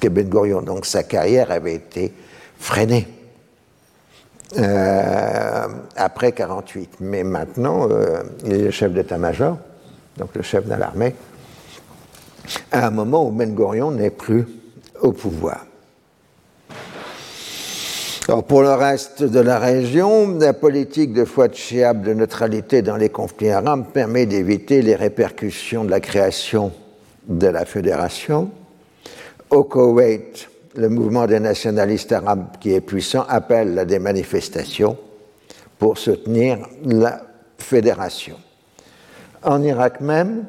que Ben Gurion. Donc sa carrière avait été freinée euh, après 48. Mais maintenant, euh, il est le chef d'état-major, donc le chef de l'armée, à un moment où Ben Gurion n'est plus au pouvoir. Alors pour le reste de la région, la politique de Fouad Chiab de neutralité dans les conflits arabes permet d'éviter les répercussions de la création de la fédération. Au Koweït, le mouvement des nationalistes arabes qui est puissant appelle à des manifestations pour soutenir la fédération. En Irak même,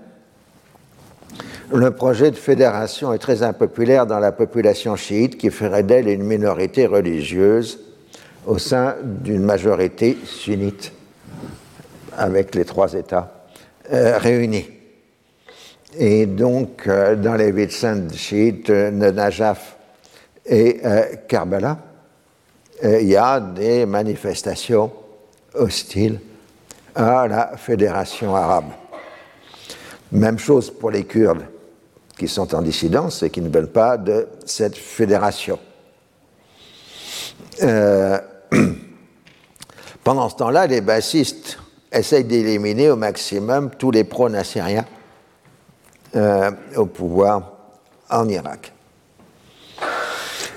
le projet de fédération est très impopulaire dans la population chiite qui ferait d'elle une minorité religieuse au sein d'une majorité sunnite avec les trois États euh, réunis. Et donc, euh, dans les villes saintes chiites, de Najaf et euh, Karbala, il y a des manifestations hostiles à la fédération arabe. Même chose pour les Kurdes qui sont en dissidence et qui ne veulent pas de cette fédération. Euh, pendant ce temps-là, les bassistes essayent d'éliminer au maximum tous les pro-nassériens euh, au pouvoir en Irak.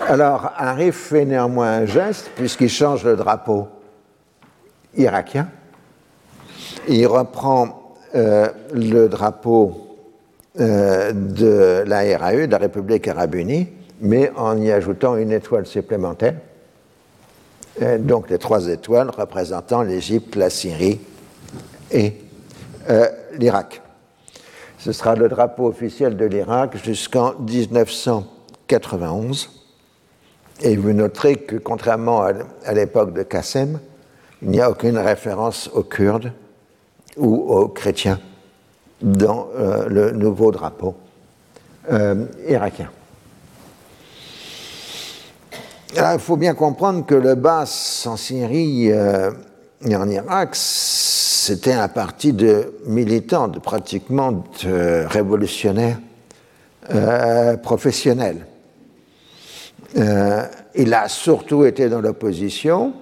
Alors, Arif fait néanmoins un geste, puisqu'il change le drapeau irakien. Il reprend euh, le drapeau euh, de la RAE, de la République arabe unie, mais en y ajoutant une étoile supplémentaire. Donc les trois étoiles représentant l'Égypte, la Syrie et euh, l'Irak. Ce sera le drapeau officiel de l'Irak jusqu'en 1991. Et vous noterez que contrairement à l'époque de Qassem, il n'y a aucune référence aux Kurdes ou aux chrétiens dans euh, le nouveau drapeau euh, irakien. il faut bien comprendre que le Bas en Syrie euh, et en Irak, c'était un parti de militants, de pratiquement de révolutionnaires professionnels. il a surtout été dans l'opposition,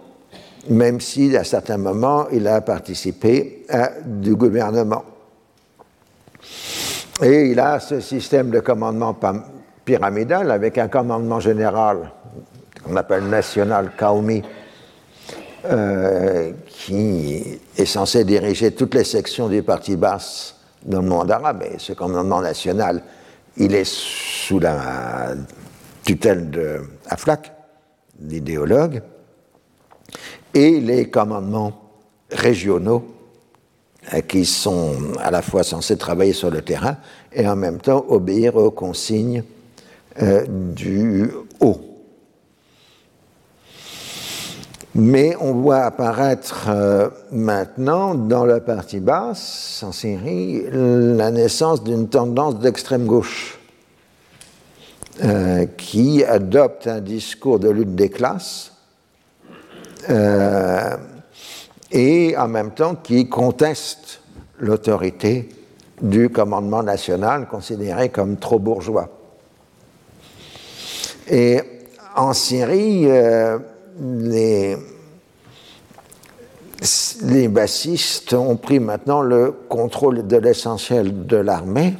même si à certains moments il a participé à du gouvernement. Et il a ce système de commandement pyramidal avec un commandement général qu'on appelle national Kaoumi, euh, qui est censé diriger toutes les sections du parti basse dans le monde arabe. Et ce commandement national, il est sous la tutelle de Aflaq, l'idéologue, et les commandements régionaux euh, qui sont à la fois censés travailler sur le terrain et en même temps obéir aux consignes euh, du haut. Mais on voit apparaître euh, maintenant dans la partie basse, en Syrie, la naissance d'une tendance d'extrême gauche qui adopte un discours de lutte des classes et en même temps qui conteste l'autorité du commandement national considéré comme trop bourgeois. Et en Syrie, euh, les, les bassistes ont pris maintenant le contrôle de l'essentiel de l'armée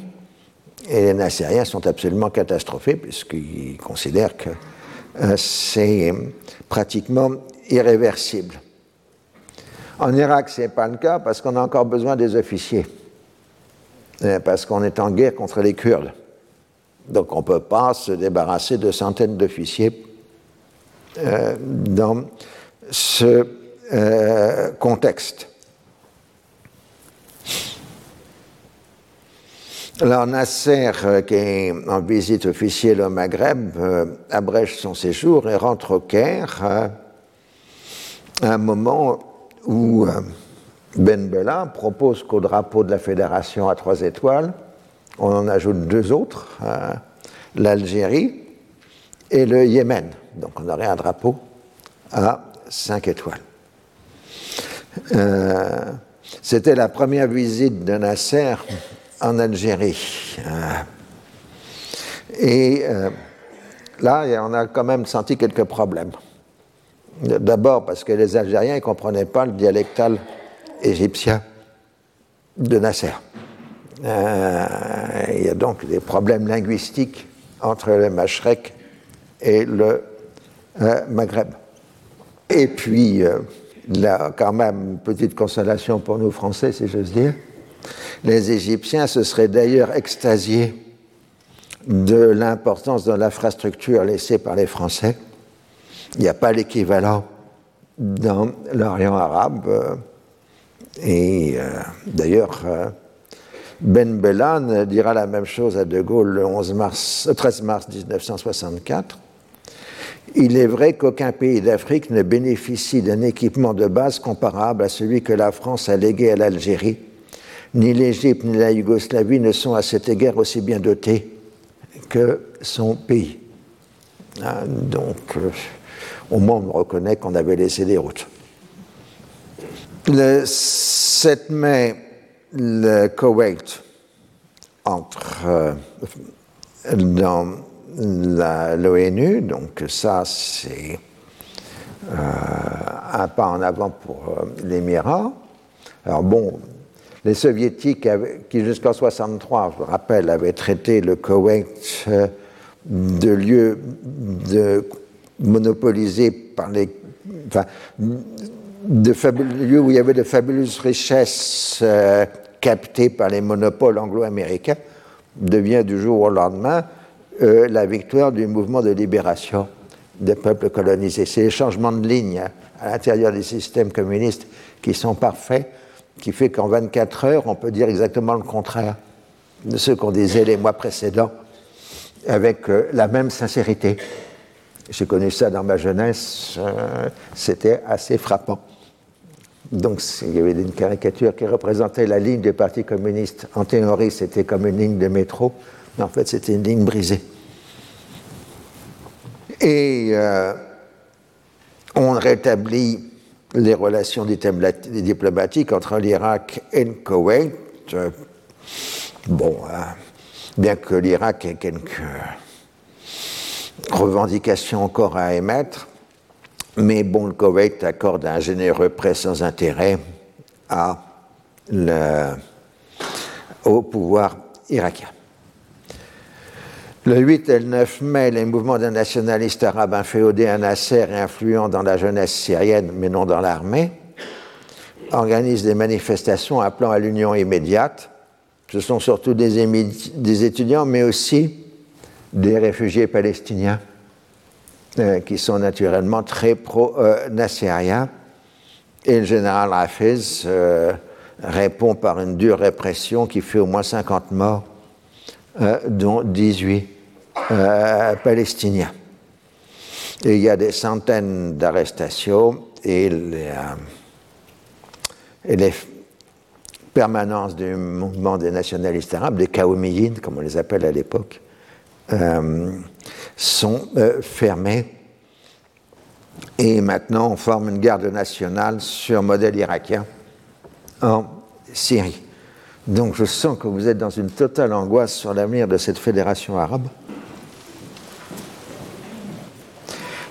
et les Nassériens sont absolument catastrophés puisqu'ils considèrent que euh, c'est pratiquement irréversible. En Irak, ce n'est pas le cas parce qu'on a encore besoin des officiers, euh, parce qu'on est en guerre contre les Kurdes. Donc on ne peut pas se débarrasser de centaines d'officiers euh, dans ce euh, contexte. Alors Nasser, qui est en visite officielle au Maghreb, abrège son séjour et rentre au Caire un moment où euh, Ben Bella propose qu'au drapeau de la fédération à trois étoiles, on en ajoute deux autres, euh, l'Algérie et le Yémen. Donc on aurait un drapeau à cinq étoiles. C'était la première visite de Nasser en Algérie. Et là, on a quand même senti quelques problèmes. D'abord parce que les Algériens ne comprenaient pas le dialectal égyptien de Nasser. Euh, il y a donc des problèmes linguistiques entre le Machrek et le euh, Maghreb. Et puis, euh, quand même, petite consolation pour nous Français, si j'ose dire, les Égyptiens se seraient d'ailleurs extasiés de l'importance de l'infrastructure laissée par les Français. Il n'y a pas l'équivalent dans l'Orient arabe. Et d'ailleurs, ben Bellan dira la même chose à De Gaulle le 11 mars, 13 mars 1964. Il est vrai qu'aucun pays d'Afrique ne bénéficie d'un équipement de base comparable à celui que la France a légué à l'Algérie. Ni l'Égypte ni la Yougoslavie ne sont à cet égard aussi bien dotés que son pays. Hein, donc, euh, au moins, on reconnaît qu'on avait laissé des routes. Le 7 mai le Koweït entre euh, dans l'ONU, donc ça c'est euh, un pas en avant pour euh, l'Émirat. Alors bon, les soviétiques qui jusqu'en 63, je me rappelle, avaient traité le Koweït de lieu de monopolisé par les, enfin, de lieux où il y avait de fabuleuses richesses euh, captées par les monopoles anglo-américains, devient du jour au lendemain euh, la victoire du mouvement de libération des peuples colonisés. C'est les changements de ligne à l'intérieur des systèmes communistes qui sont parfaits, qui fait qu'en 24 heures, on peut dire exactement le contraire de ce qu'on disait les mois précédents, avec euh, la même sincérité. J'ai connu ça dans ma jeunesse, c'était assez frappant. Donc il y avait une caricature qui représentait la ligne du Parti communiste. En théorie, c'était comme une ligne de métro, mais en fait, c'était une ligne brisée. Et euh, on rétablit les relations diplomatiques entre l'Irak et le Koweït. Euh, bon, euh, bien que l'Irak ait quelques revendications encore à émettre, mais bon, le Koweït accorde un généreux prêt sans intérêt au pouvoir irakien. Le 8 et le 9 mai, les mouvements des nationalistes arabes inféodés à Nasser et influents dans la jeunesse syrienne, mais non dans l'armée, organisent des manifestations appelant à l'union immédiate. Ce sont surtout des étudiants, mais aussi des réfugiés palestiniens euh, qui sont naturellement très pro-nassériens. et le général Hafez euh, répond par une dure répression qui fait au moins 50 morts, euh, dont 18 palestiniens. Et il y a des centaines d'arrestations et les, permanences du mouvement des nationalistes arabes, des Kaoumiyin, comme on les appelle à l'époque, sont euh, fermés et maintenant on forme une garde nationale sur modèle irakien en Syrie. Donc je sens que vous êtes dans une totale angoisse sur l'avenir de cette fédération arabe.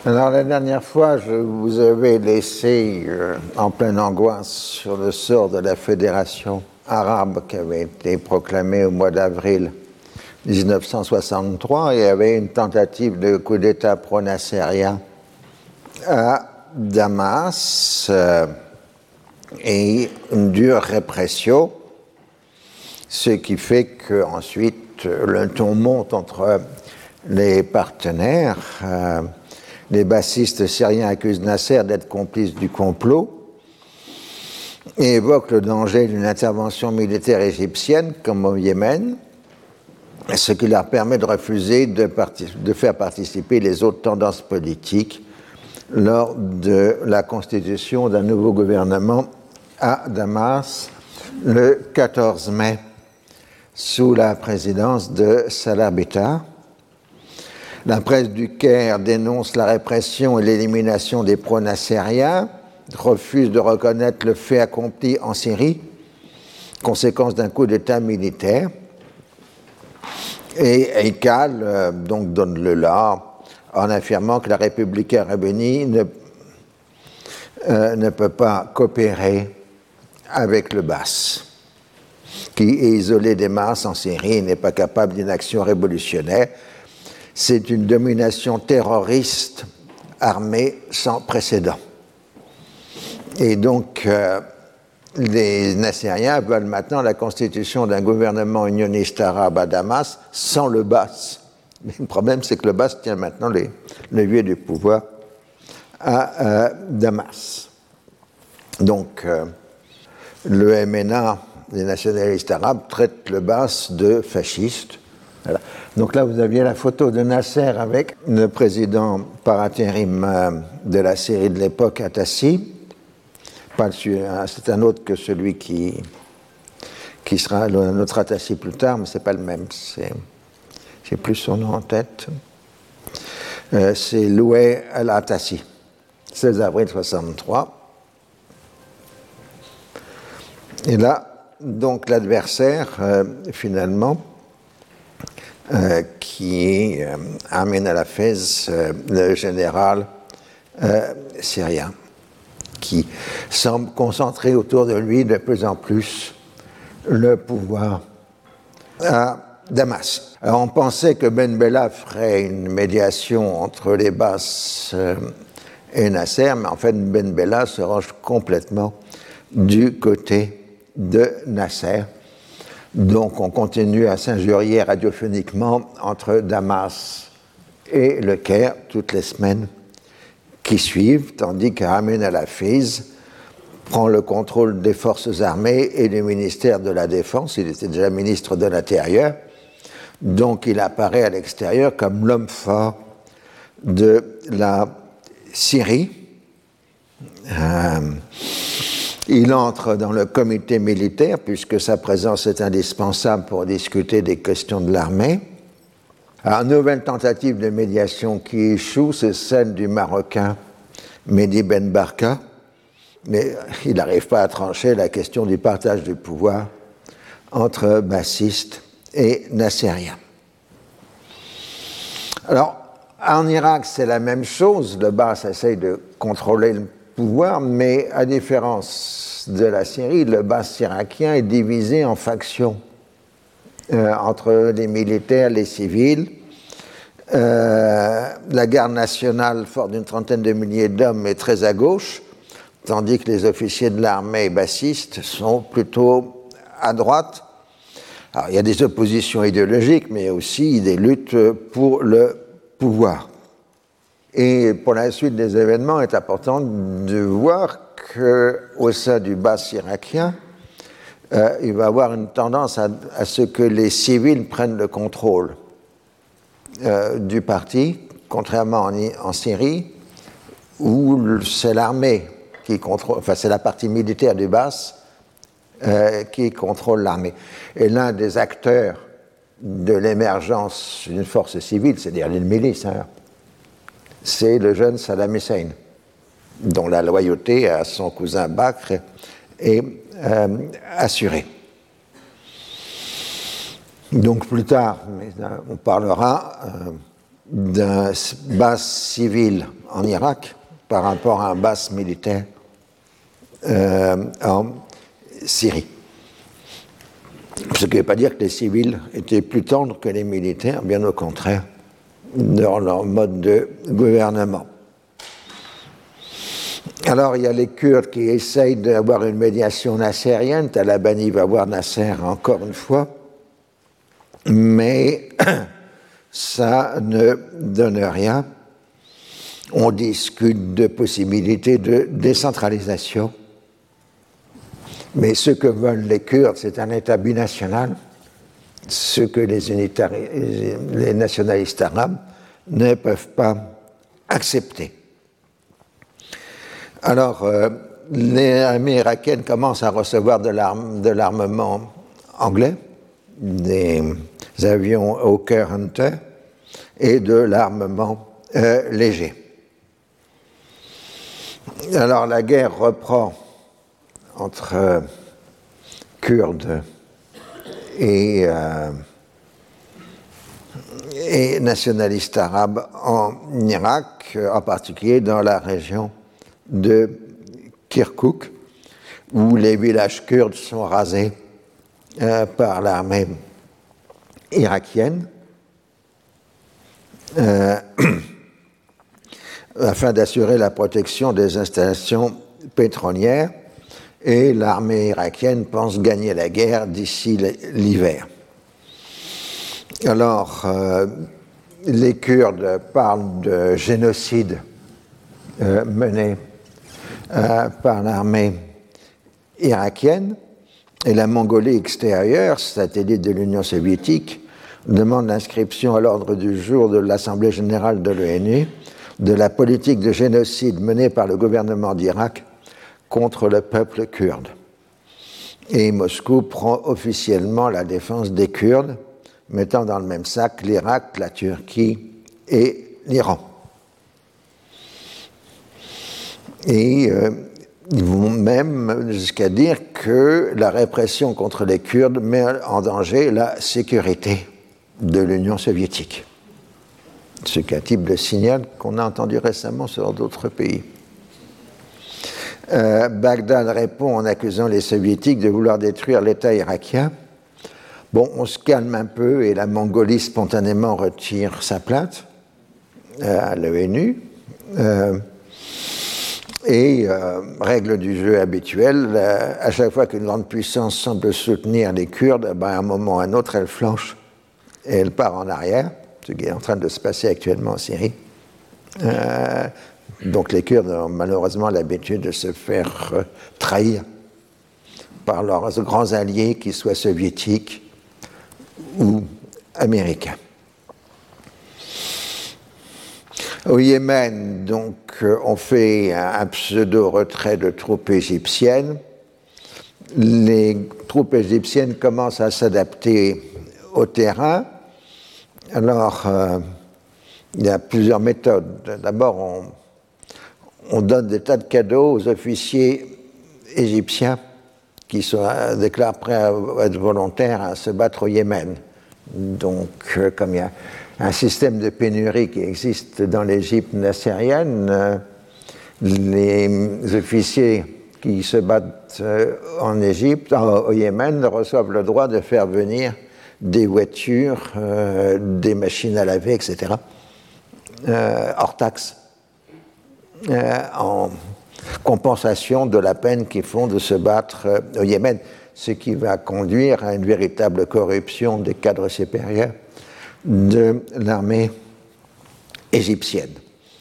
Alors la dernière fois, je vous avais laissé euh, en pleine angoisse sur le sort de la fédération arabe qui avait été proclamée au mois d'avril 1963, il y avait une tentative de coup d'État pro-nassérien à Damas euh, et une dure répression, ce qui fait qu'ensuite le ton monte entre les partenaires. Euh, les bassistes syriens accusent Nasser d'être complice du complot et évoquent le danger d'une intervention militaire égyptienne comme au Yémen ce qui leur permet de refuser de, faire participer les autres tendances politiques lors de la constitution d'un nouveau gouvernement à Damas le 14 mai sous la présidence de Salah Bita. La presse du Caire dénonce la répression et l'élimination des pro-nassériens refuse de reconnaître le fait accompli en Syrie, conséquence d'un coup d'État militaire. Et Eikal euh, donc donne le là en affirmant que la République arabénie ne, euh, ne peut pas coopérer avec le BAS, qui est isolé des masses en Syrie n'est pas capable d'une action révolutionnaire. C'est une domination terroriste armée sans précédent. Et donc, euh, les Nassériens veulent maintenant la constitution d'un gouvernement unioniste arabe à Damas sans le BAS. Mais le problème, c'est que le BAS tient maintenant les leviers du pouvoir à euh, Damas. Donc, euh, le MNA, les nationalistes arabes, traite le BAS de fasciste. Donc là, vous aviez la photo de Nasser avec le président par intérim euh, de la série de l'époque, Atassi. C'est un autre que celui qui, sera notre Atassi plus tard, mais ce n'est pas le même. J'ai plus son nom en tête. Euh, c'est Loué Al-Atassi, 16 avril 63. Et là, donc l'adversaire, euh, finalement, euh, qui amène à la Fès le général syrien, qui semble concentrer autour de lui de plus en plus le pouvoir à Damas. Alors on pensait que Ben Bella ferait une médiation entre les Basses et Nasser, mais en fait Ben Bella se range complètement du côté de Nasser. Donc on continue à s'injurier radiophoniquement entre Damas et le Caire toutes les semaines qui suivent, tandis qu'Amin al-Hafiz prend le contrôle des forces armées et du ministère de la Défense. Il était déjà ministre de l'Intérieur. Donc il apparaît à l'extérieur comme l'homme fort de la Syrie. Euh, il entre dans le comité militaire puisque sa présence est indispensable pour discuter des questions de l'armée. Une nouvelle tentative de médiation qui échoue, c'est celle du Marocain Mehdi Ben Barka, mais il n'arrive pas à trancher la question du partage du pouvoir entre bassistes et nassériens. Alors, en Irak, c'est la même chose. Le Bas essaye de contrôler le pouvoir, mais à différence de la Syrie, le bas irakien est divisé en factions euh, entre les militaires, les civils. Euh, la garde nationale, forte d'une trentaine de milliers d'hommes, est très à gauche, tandis que les officiers de l'armée bassiste sont plutôt à droite. Alors, il y a des oppositions idéologiques, mais aussi des luttes pour le pouvoir. Et pour la suite des événements, il est important de voir qu'au sein du bas irakien, euh, il va avoir une tendance à, ce que les civils prennent le contrôle euh, du parti, contrairement en, en Syrie, où c'est l'armée qui contrôle, enfin c'est la partie militaire du bas euh, qui contrôle l'armée. Et l'un des acteurs de l'émergence d'une force civile, c'est-à-dire d'une milice, hein, c'est le jeune Saddam Hussein, dont la loyauté à son cousin Bakr est euh. Donc plus tard, euh, on parlera euh, d'un base civil en Irak par rapport à un base militaire en Syrie. Ce qui ne veut pas dire que les civils étaient plus tendres que les militaires, bien au contraire dans leur mode de gouvernement. Alors, il y a les Kurdes qui essayent d'avoir une médiation nassérienne. Talabani va voir Nasser encore une fois. Mais ça ne donne rien. On discute de possibilités de décentralisation. Mais ce que veulent les Kurdes, c'est un État binational ce que les, les nationalistes arabes ne peuvent pas accepter. Alors, euh, les armées irakiennes commencent à recevoir de l'armement anglais, des avions Hawker Hunter et de l'armement euh, léger. Alors la guerre reprend entre Kurdes euh, et nationalistes arabes en Irak, en particulier dans la région de Kirkuk, où les villages kurdes sont rasés euh, par l'armée irakienne. Euh, afin d'assurer la protection des installations pétrolières et l'armée irakienne pense gagner la guerre d'ici l'hiver. Alors, euh, les Kurdes parlent de génocide mené euh, par l'armée irakienne et la Mongolie extérieure, satellite de l'Union soviétique, demande l'inscription à l'ordre du jour de l'Assemblée générale de l'ONU de la politique de génocide menée par le gouvernement d'Irak contre le peuple kurde. Et Moscou prend officiellement la défense des Kurdes, mettant dans le même sac l'Irak, la Turquie et l'Iran. Et euh, ils vont même jusqu'à dire que la répression contre les Kurdes met en danger la sécurité de l'Union soviétique. Ce qu'un type de signal qu'on a entendu récemment sur d'autres pays. Euh, Bagdad répond en accusant les soviétiques de vouloir détruire l'État irakien. Bon, on se calme un peu et la Mongolie spontanément retire sa plainte euh, à l'ONU. Et règle du jeu habituelle, à chaque fois qu'une grande puissance semble soutenir les Kurdes, ben, à un moment ou à un autre, elle flanche et elle part en arrière, ce qui est en train de se passer actuellement en Syrie. Donc les Kurdes ont malheureusement l'habitude de se faire euh, trahir par leurs grands alliés, qu'ils soient soviétiques ou américains. Au Yémen, donc, euh, on fait un pseudo-retrait de troupes égyptiennes. Les troupes égyptiennes commencent à s'adapter au terrain. Alors, euh, il y a plusieurs méthodes. D'abord, on on donne des tas de cadeaux aux officiers égyptiens qui sont, euh, déclarent prêts à être volontaires à se battre au Yémen. Donc, comme il y a un système de pénurie qui existe dans l'Égypte nassérienne, euh, les officiers qui se battent en Égypte, au Yémen, reçoivent le droit de faire venir des voitures, des machines à laver, etc., hors taxe. Euh, en compensation de la peine qu'ils font de se battre euh, au Yémen, ce qui va conduire à une véritable corruption des cadres supérieurs de l'armée égyptienne.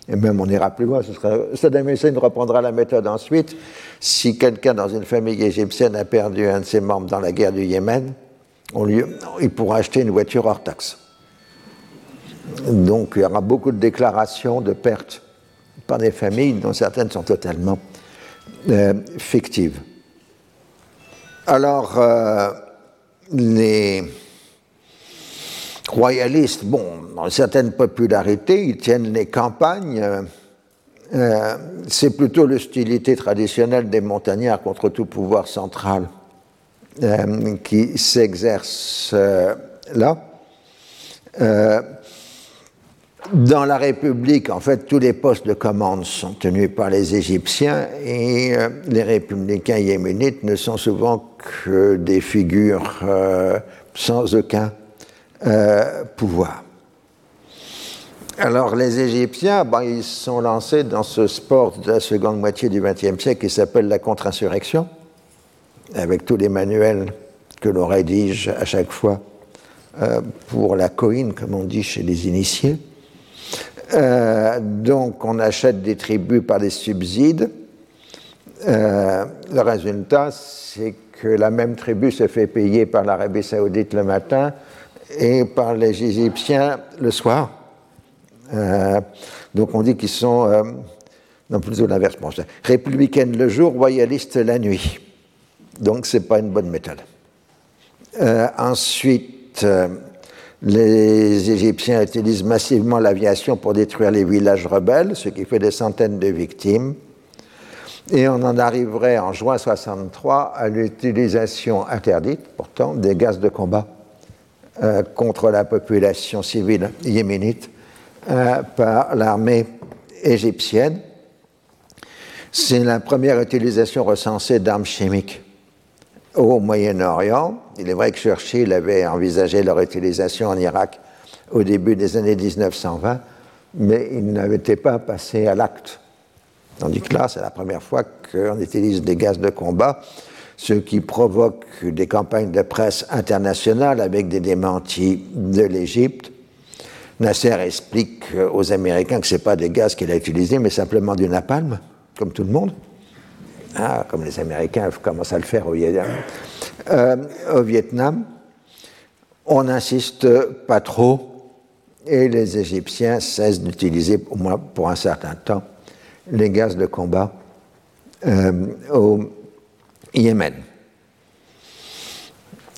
Et même on ira plus loin, ce sera, Saddam Hussein reprendra la méthode ensuite. Si quelqu'un dans une famille égyptienne a perdu un de ses membres dans la guerre du Yémen, il pourra acheter une voiture hors taxe. Donc il y aura beaucoup de déclarations de pertes par des familles dont certaines sont totalement euh, fictives. Alors, euh, les royalistes, bon, une certaine popularité, ils tiennent les campagnes. Euh, c'est plutôt l'hostilité traditionnelle des montagnards contre tout pouvoir central qui s'exerce là. Dans la République, en fait, tous les postes de commande sont tenus par les Égyptiens et euh, les républicains yéménites ne sont souvent que des figures euh, sans aucun euh, pouvoir. Alors les Égyptiens, ben, ils sont lancés dans ce sport de la seconde moitié du XXe siècle qui s'appelle la contre-insurrection, avec tous les manuels que l'on rédige à chaque fois pour la coïne, comme on dit chez les initiés. Euh, donc on achète des tribus par des subsides. Euh, le résultat, c'est que la même tribu se fait payer par l'Arabie saoudite le matin et par les Égyptiens le soir. Euh, donc on dit qu'ils sont, non plutôt l'inverse, bon, républicaines le jour, royalistes la nuit. Donc c'est pas une bonne méthode. ensuite, les Égyptiens utilisent massivement l'aviation pour détruire les villages rebelles, ce qui fait des centaines de victimes. Et on en arriverait en juin 63 à l'utilisation interdite, pourtant, des gaz de combat euh, contre la population civile yéménite euh, par l'armée égyptienne. C'est la première utilisation recensée d'armes chimiques au Moyen-Orient. Il est vrai que Churchill avait envisagé leur utilisation en Irak au début des années 1920, mais il n'avait pas passé à l'acte. Tandis que là, c'est la première fois qu'on utilise des gaz de combat, ce qui provoque des campagnes de presse internationales avec des démentis de l'Égypte. Nasser explique aux Américains que ce n'est pas des gaz qu'il a utilisés, mais simplement du napalm, comme tout le monde. Ah, comme les Américains commencent à le faire au Vietnam. Euh, au Vietnam, on n'insiste pas trop et les Égyptiens cessent d'utiliser, au moins pour un certain temps, les gaz de combat euh, Yémen.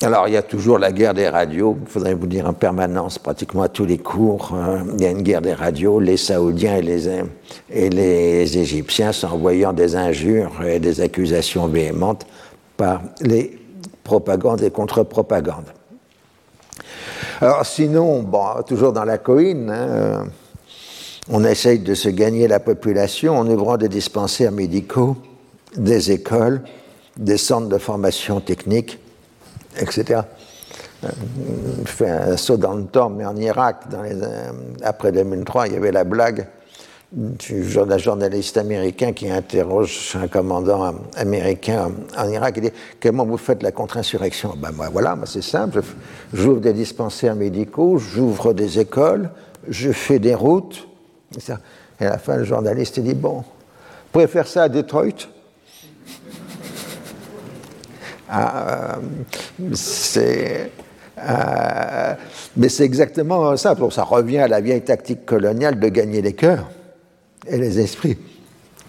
Alors, il y a toujours la guerre des radios, il faudrait vous dire en permanence, pratiquement à tous les cours, euh, il y a une guerre des radios, les Saoudiens et les, Égyptiens s'envoyant des injures et des accusations véhémentes par les propagandes et contre-propagandes. Alors sinon, bon, toujours dans la coïne, hein, on essaye de se gagner la population en ouvrant des dispensaires médicaux, des écoles, des centres de formation technique, etc. Je fais un saut dans le temps, mais en Irak, euh, après 2003, il y avait la blague d'un journaliste américain qui interroge un commandant américain en Irak. Il dit Comment vous faites la contre-insurrection? Ben moi, voilà, c'est simple. J'ouvre des dispensaires médicaux, j'ouvre des écoles, je fais des routes, et à la fin, le journaliste dit Bon, vous pouvez faire ça à Detroit? C'est. Euh, mais c'est exactement ça. Ça revient à la vieille tactique coloniale de gagner les cœurs et les esprits,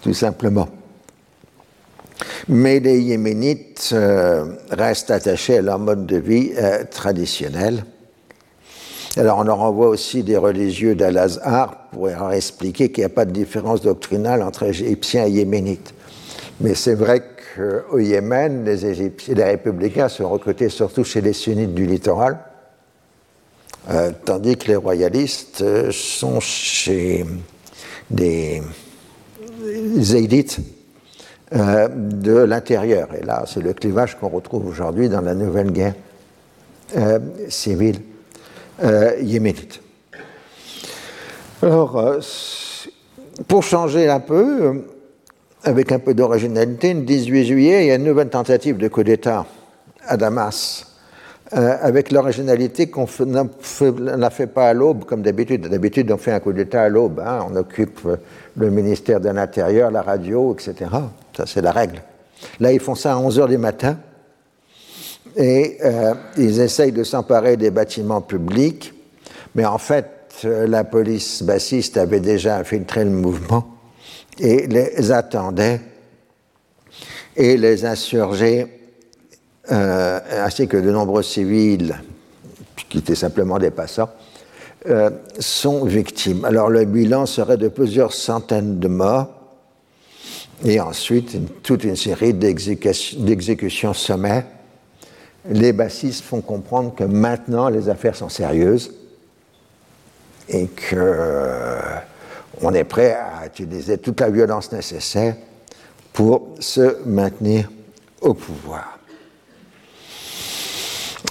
tout simplement. Mais les Yéménites euh, restent attachés à leur mode de vie traditionnel alors on leur envoie aussi des religieux d'Al-Azhar pour leur expliquer qu'il n'y a pas de différence doctrinale entre Égyptiens et Yéménites. Mais c'est vrai qu'au Yémen, les, Égyptiens, les républicains sont recrutés surtout chez les sunnites du littoral, euh, tandis que les royalistes euh, sont chez des zaydites euh, de l'intérieur. Et là, c'est le clivage qu'on retrouve aujourd'hui dans la nouvelle guerre civile yéménite. Alors, pour changer un peu, avec un peu d'originalité, le 18 juillet, il y a une nouvelle tentative de coup d'État à Damas, avec l'originalité qu'on n'a fait pas à l'aube comme d'habitude. D'habitude, on fait un coup d'État à l'aube. Hein. on occupe le ministère de l'Intérieur, la radio, etc. Ça, c'est la règle. Là, ils font ça à 11 h du matin et euh, ils essayent de s'emparer des bâtiments publics, mais en fait, euh, la police bassiste avait déjà infiltré le mouvement et les attendait, et les insurgés, euh, ainsi que de nombreux civils, qui étaient simplement des passants, sont victimes. Alors le bilan serait de plusieurs centaines de morts, et ensuite toute une série d'exécutions sommaires les bassistes font comprendre que maintenant les affaires sont sérieuses et qu'on euh, est prêt à utiliser toute la violence nécessaire pour se maintenir au pouvoir.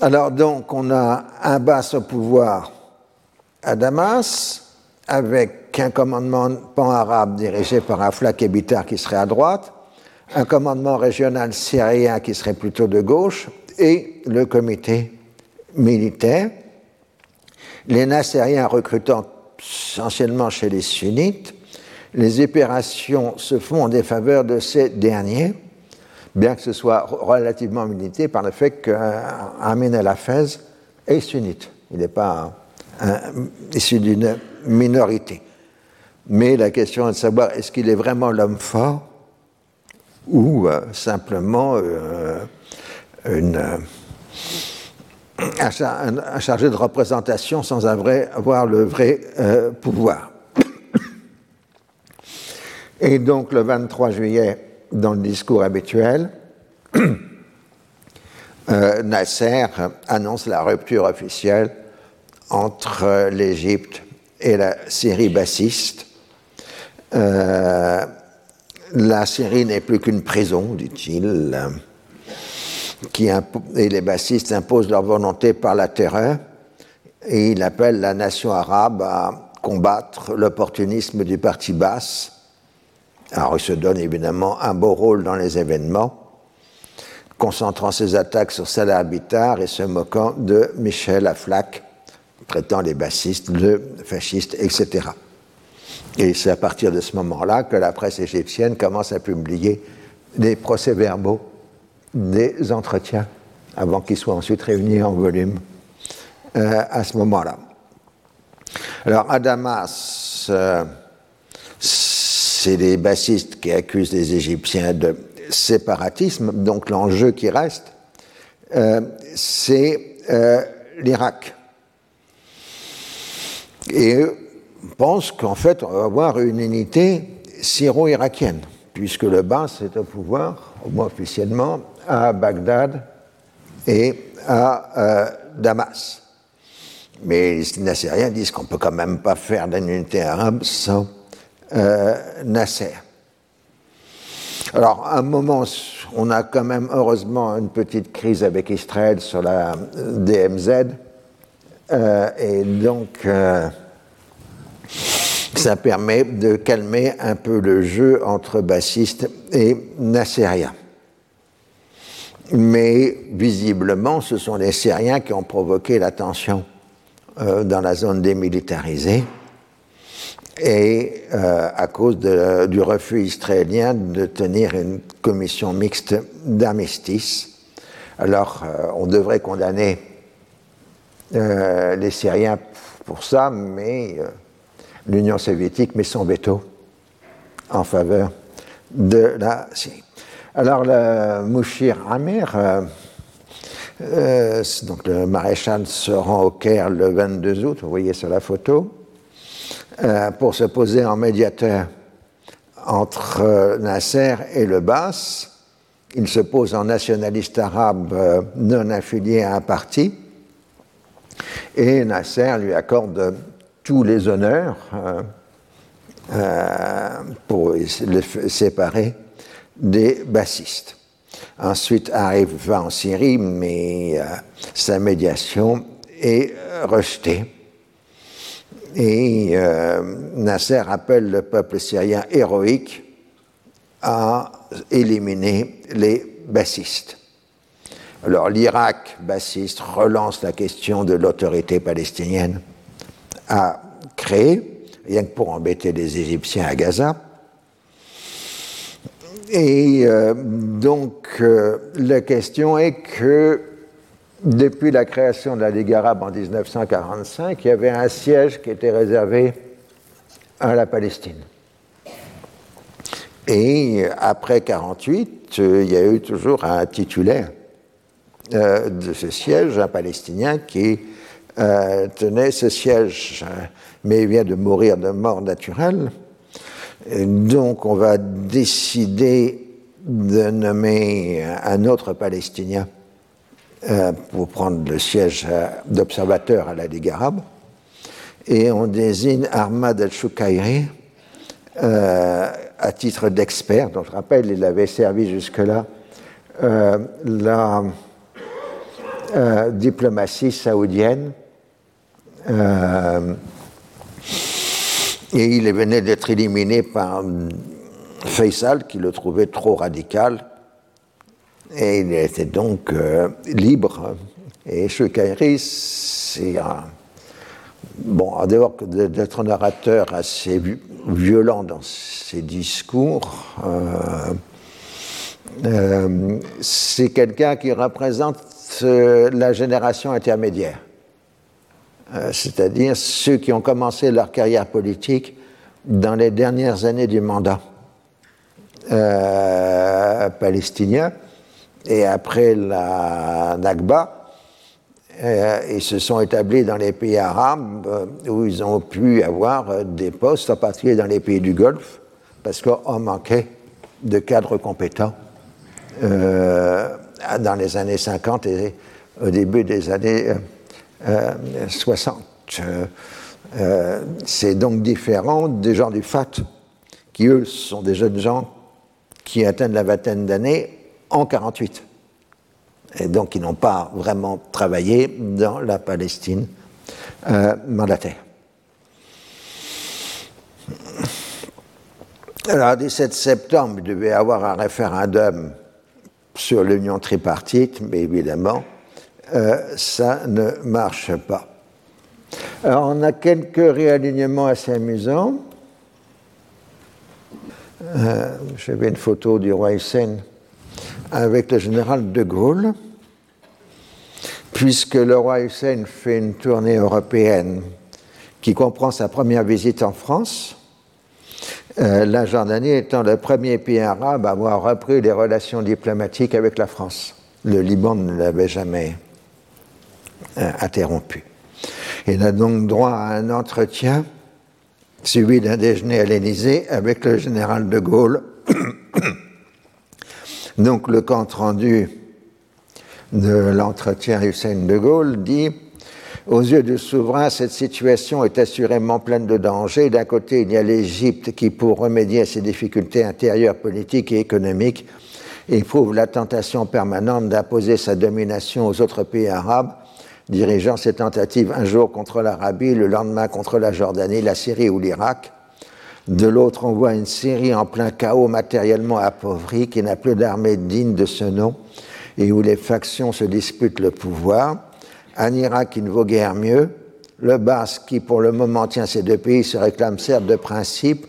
Alors donc on a un basse au pouvoir à Damas avec un commandement pan-arabe dirigé par un flak Bitar qui serait à droite, un commandement régional syrien qui serait plutôt de gauche et le comité militaire, les Nassériens recrutant essentiellement chez les sunnites, les opérations se font en défaveur de ces derniers, bien que ce soit relativement milité par le fait qu'Amin el-Hafez est sunnite. Il n'est pas issu d'une minorité. Mais la question est de savoir est-ce qu'il est vraiment l'homme fort ou euh, simplement euh, une, un, chargé de représentation sans avoir le vrai pouvoir. Et donc le 23 juillet dans le discours habituel, euh, Nasser annonce la rupture officielle entre l'Égypte et la Syrie bassiste. Euh, la Syrie n'est plus qu'une prison, dit-il, et les bassistes imposent leur volonté par la terreur, et il appelle la nation arabe à combattre l'opportunisme du parti basse. Alors il se donne évidemment un beau rôle dans les événements concentrant ses attaques sur Salah Habitar et se moquant de Michel Aflaq, traitant les bassistes de fascistes, etc. Et c'est à partir de ce moment-là que la presse égyptienne commence à publier des procès-verbaux des entretiens avant qu'ils soient ensuite réunis en volume euh, à ce moment-là. Alors, à Damas, euh, c'est les bassistes qui accusent les Égyptiens de séparatisme, donc l'enjeu qui reste, euh, c'est l'Irak. Et pense qu'en fait, on va avoir une unité syro-irakienne, puisque le bas est au pouvoir, au moins officiellement, à Bagdad et à euh, Damas. Mais les Nassériens disent qu'on ne peut quand même pas faire d'une unité arabe sans Nasser. Alors, à un moment, on a quand même heureusement une petite crise avec Israël sur la DMZ. Euh, et donc, euh, ça permet de calmer un peu le jeu entre bassistes et nassériens. Mais visiblement, ce sont les Syriens qui ont provoqué la tension euh, dans la zone démilitarisée et euh, à cause du refus israélien de tenir une commission mixte d'armistice. Alors, euh, on devrait condamner les Syriens pour ça, mais l'Union soviétique met son veto en faveur de la Syrie. Alors, le Mouchir Amir, donc le maréchal se rend au Caire le 22 août, vous voyez sur la photo, euh, pour se poser en médiateur entre euh, Nasser et le Bas. Il se pose en nationaliste arabe euh, non affilié à un parti. Et Nasser lui accorde tous les honneurs pour le séparer des bassistes. Ensuite arrive va en Syrie, mais sa médiation est rejetée. Et euh, Nasser appelle le peuple syrien héroïque à éliminer les bassistes. Alors l'Irak bassiste relance la question de l'autorité palestinienne à créer, rien que pour embêter les Égyptiens à Gaza. Et euh, donc euh, la question est que depuis la création de la Ligue arabe en 1945, il y avait un siège qui était réservé à la Palestine. Et après 1948, euh, il y a eu toujours un titulaire de ce siège, un Palestinien qui tenait ce siège, mais il vient de mourir de mort naturelle. Donc on va décider de nommer un autre Palestinien euh, pour prendre le siège euh, d'observateur à la Ligue arabe. Et on désigne Ahmad al-Shukairi euh, à titre d'expert. Donc je rappelle, il avait servi jusque-là la diplomatie saoudienne. Et il venait d'être éliminé par Faisal, qui le trouvait trop radical et il était donc euh, libre. Et Choukairi, c'est un. Bon, en dehors d'être un orateur assez violent dans ses discours, euh, euh, c'est quelqu'un qui représente la génération intermédiaire, c'est-à-dire ceux qui ont commencé leur carrière politique dans les dernières années du mandat. Palestinien et après la Nakba, euh, ils se sont établis dans les pays arabes euh, où ils ont pu avoir euh, des postes, en particulier dans les pays du Golfe, parce qu'on manquait de cadres compétents dans les années 50 et au début des années 60. C'est donc différent des gens du FAT, qui eux sont des jeunes gens qui atteignent la vingtaine d'années en 48. Et donc ils n'ont pas vraiment travaillé dans la Palestine euh, mandataire. Alors, le 17 septembre, il devait y avoir un référendum sur l'union tripartite, mais évidemment, euh, ça ne marche pas. Alors, on a quelques réalignements assez amusants. Euh, J'avais une photo du roi Hussein avec le général de Gaulle, puisque le roi Hussein fait une tournée européenne qui comprend sa première visite en France, euh, la Jordanie étant le premier pays arabe à avoir repris les relations diplomatiques avec la France. Le Liban ne l'avait jamais interrompu. Il a donc droit à un entretien suivi d'un déjeuner à l'Élysée avec le général de Gaulle. Donc le compte rendu de l'entretien Hussein de Gaulle dit aux yeux du souverain, cette situation est assurément pleine de dangers. D'un côté, il y a l'Égypte qui, pour remédier à ses difficultés intérieures, politiques et économiques, éprouve la tentation permanente d'imposer sa domination aux autres pays arabes dirigeant ses tentatives un jour contre l'Arabie, le lendemain contre la Jordanie, la Syrie ou l'Irak. De l'autre, on voit une Syrie en plein chaos matériellement appauvrie, qui n'a plus d'armée digne de ce nom, et où les factions se disputent le pouvoir. Un Irak qui ne vaut guère mieux. Le Basque, qui pour le moment tient ces deux pays, se réclame certes de principes,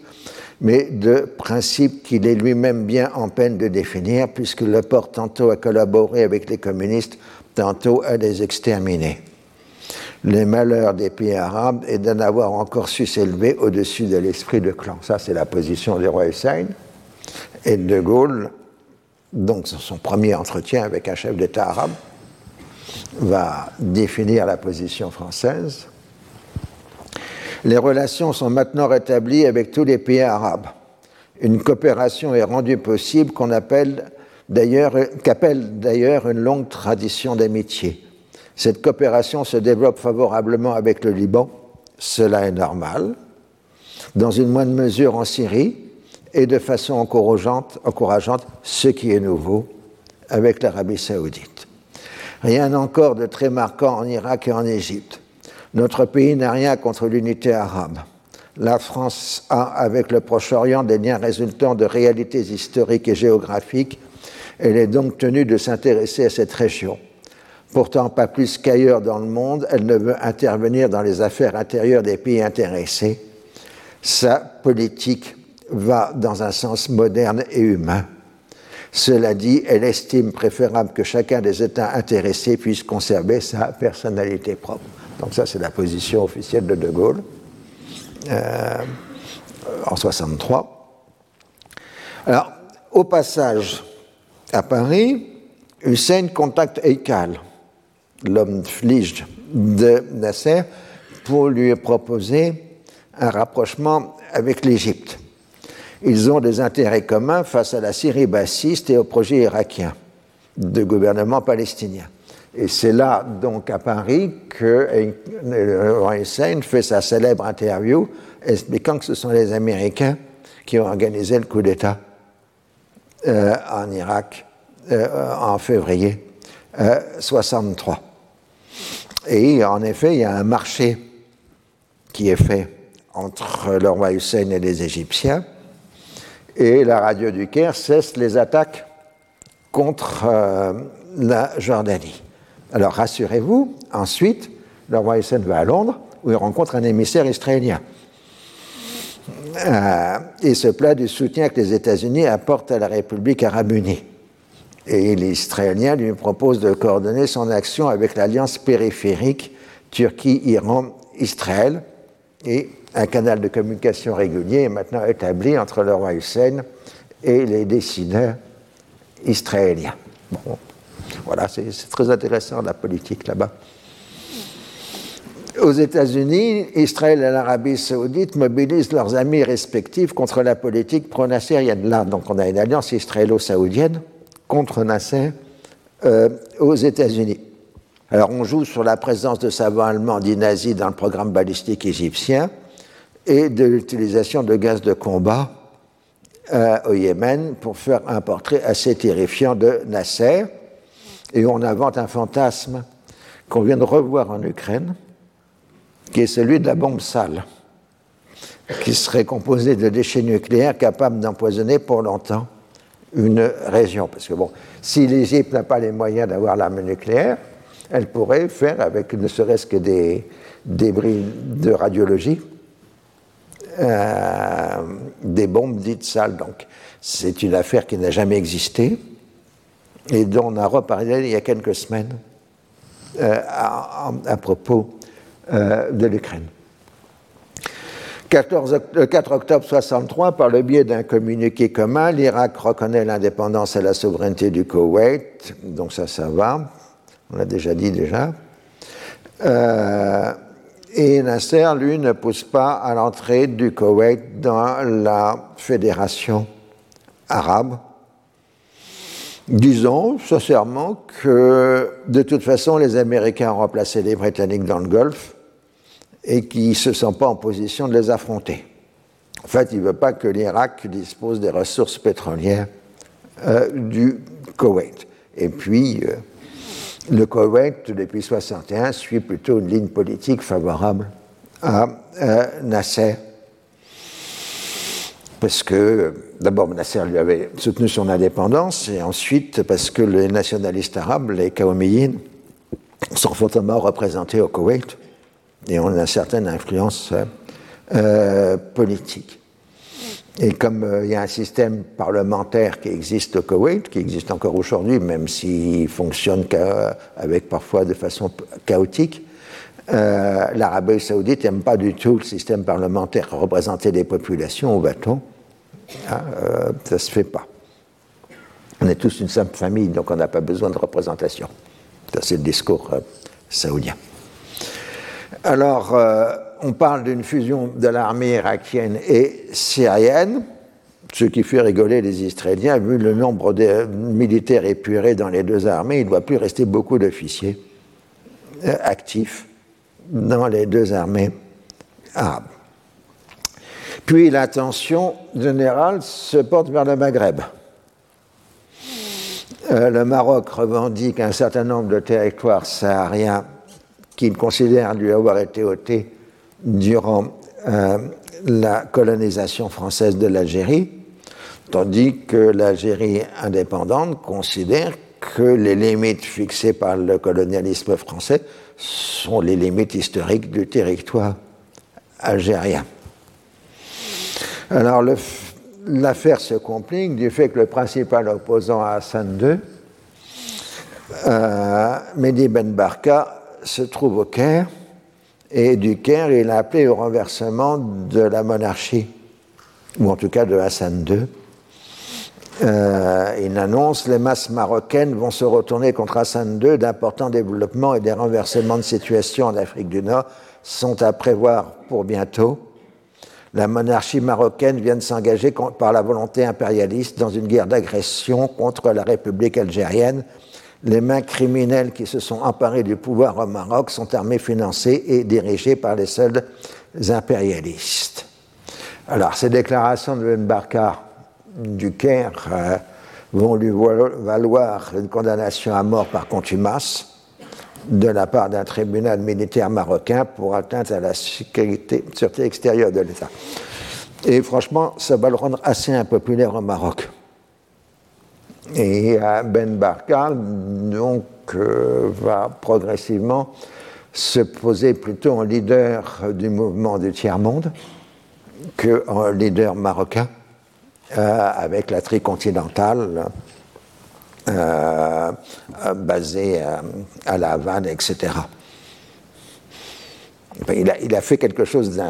mais de principes qu'il est lui-même bien en peine de définir, puisque le porte tantôt à collaborer avec les communistes, tantôt à les exterminer. Les malheurs des pays arabes est d'en avoir encore su s'élever au-dessus de l'esprit de clan. Ça, c'est la position du roi Hussein. Et De Gaulle, donc son premier entretien avec un chef d'État arabe, va définir la position française. Les relations sont maintenant rétablies avec tous les pays arabes. Une coopération est rendue possible qu'on appelle d'ailleurs, qu'appelle d'ailleurs une longue tradition d'amitié. Cette coopération se développe favorablement avec le Liban, cela est normal, dans une moindre mesure en Syrie, et de façon encourageante, encourageante ce qui est nouveau, avec l'Arabie saoudite. Rien encore de très marquant en Irak et en Égypte. Notre pays n'a rien contre l'unité arabe. La France a, avec le Proche-Orient, des liens résultant de réalités historiques et géographiques elle est donc tenue de s'intéresser à cette région. Pourtant, pas plus qu'ailleurs dans le monde, elle ne veut intervenir dans les affaires intérieures des pays intéressés. Sa politique va dans un sens moderne et humain. Cela dit, elle estime préférable que chacun des États intéressés puisse conserver sa personnalité propre. Donc ça, c'est la position officielle de De Gaulle euh, en 63. Alors, au passage, à Paris, Hussein contacte Eikal, l'homme flige de Nasser, pour lui proposer un rapprochement avec l'Égypte. Ils ont des intérêts communs face à la Syrie bassiste et au projet irakien de gouvernement palestinien. Et c'est là, donc, à Paris, que Hussein fait sa célèbre interview expliquant que ce sont les Américains qui ont organisé le coup d'État euh, en Irak euh, en février 63. Euh, et en effet, il y a un marché qui est fait entre le roi Hussein et les Égyptiens, et la radio du Caire cesse les attaques contre la Jordanie. Alors rassurez-vous, ensuite, le roi Hussein va à Londres, où il rencontre un émissaire israélien. Euh, et se plaint du soutien que les États-Unis apportent à la République arabe unie. Et les Israéliens lui proposent de coordonner son action avec l'alliance périphérique Turquie-Iran-Israël. Et un canal de communication régulier est maintenant établi entre le roi Hussein et les décideurs israéliens. Voilà, c'est très intéressant la politique là-bas. Aux États-Unis, Israël et l'Arabie saoudite mobilisent leurs amis respectifs contre la politique pro-nassérienne. Là, donc, on a une alliance israélo-saoudienne contre Nasser euh, aux États-Unis. Alors, on joue sur la présence de savants allemands dits nazis dans le programme balistique égyptien et de l'utilisation de gaz de combat euh, au Yémen pour faire un portrait assez terrifiant de Nasser. Et on invente un fantasme qu'on vient de revoir en Ukraine, qui est celui de la bombe sale, qui serait composée de déchets nucléaires capables d'empoisonner pour longtemps une région. Parce que bon, si l'Égypte n'a pas les moyens d'avoir l'arme nucléaire, elle pourrait faire avec ne serait-ce que des débris de radiologie, euh, des bombes dites sales. Donc, c'est une affaire qui n'a jamais existé et dont on a reparlé il y a quelques semaines euh, à, propos de l'Ukraine. Le 4 octobre 63, par le biais d'un communiqué commun, l'Irak reconnaît l'indépendance et la souveraineté du Koweït, donc ça, ça va, on l'a déjà dit déjà. Euh, et Nasser, lui, ne pousse pas à l'entrée du Koweït dans la fédération arabe, Disons sincèrement que de toute façon, les Américains ont remplacé les Britanniques dans le Golfe et qu'ils ne se sentent pas en position de les affronter. En fait, il ne veut pas que l'Irak dispose des ressources pétrolières euh, du Koweït. Et puis, euh, le Koweït, depuis 1961, suit plutôt une ligne politique favorable à euh, Nasser parce que d'abord Nasser lui avait soutenu son indépendance, et ensuite parce que les nationalistes arabes, les Kaoumiyin, sont fortement représentés au Koweït et ont une certaine influence euh, politique. Et comme euh, il y a un système parlementaire qui existe au Koweït, qui existe encore aujourd'hui, même s'il fonctionne avec parfois de façon chaotique, euh, l'Arabie saoudite n'aime pas du tout le système parlementaire, représenter les populations au bâton. Ah, euh, ça ne se fait pas. On est tous une simple famille, donc on n'a pas besoin de représentation. Ça, c'est le discours euh, saoudien. Alors, on parle d'une fusion de l'armée irakienne et syrienne, ce qui fait rigoler les Israéliens, vu le nombre de militaires épurés dans les deux armées, il ne doit plus rester beaucoup d'officiers actifs dans les deux armées arabes. Puis l'attention générale se porte vers le Maghreb. Euh, le Maroc revendique un certain nombre de territoires sahariens qu'il considère lui avoir été ôtés durant euh, la colonisation française de l'Algérie, tandis que l'Algérie indépendante considère que les limites fixées par le colonialisme français sont les limites historiques du territoire algérien. Alors l'affaire se complique du fait que le principal opposant à Hassan II, euh, Mehdi Ben Barka, se trouve au Caire, et du Caire, il a appelé au renversement de la monarchie, ou en tout cas de Hassan II. Euh, il annonce les masses marocaines vont se retourner contre Hassan II. D'importants développements et des renversements de situation en Afrique du Nord sont à prévoir pour bientôt. La monarchie marocaine vient de s'engager par la volonté impérialiste dans une guerre d'agression contre la République algérienne. Les mains criminelles qui se sont emparées du pouvoir au Maroc sont armées, financées et dirigées par les seuls impérialistes. Alors, ces déclarations de Ben Barka du Caire euh, vont lui valoir une condamnation à mort par contumace de la part d'un tribunal militaire marocain pour atteinte à la sécurité, extérieure de l'État. Et franchement, ça va le rendre assez impopulaire au Maroc. Et euh, Ben Barka, donc, euh, va progressivement se poser plutôt en leader du mouvement du tiers-monde qu'en leader marocain euh, avec la tricontinentale basée à La Havane, etc. il, a, fait quelque chose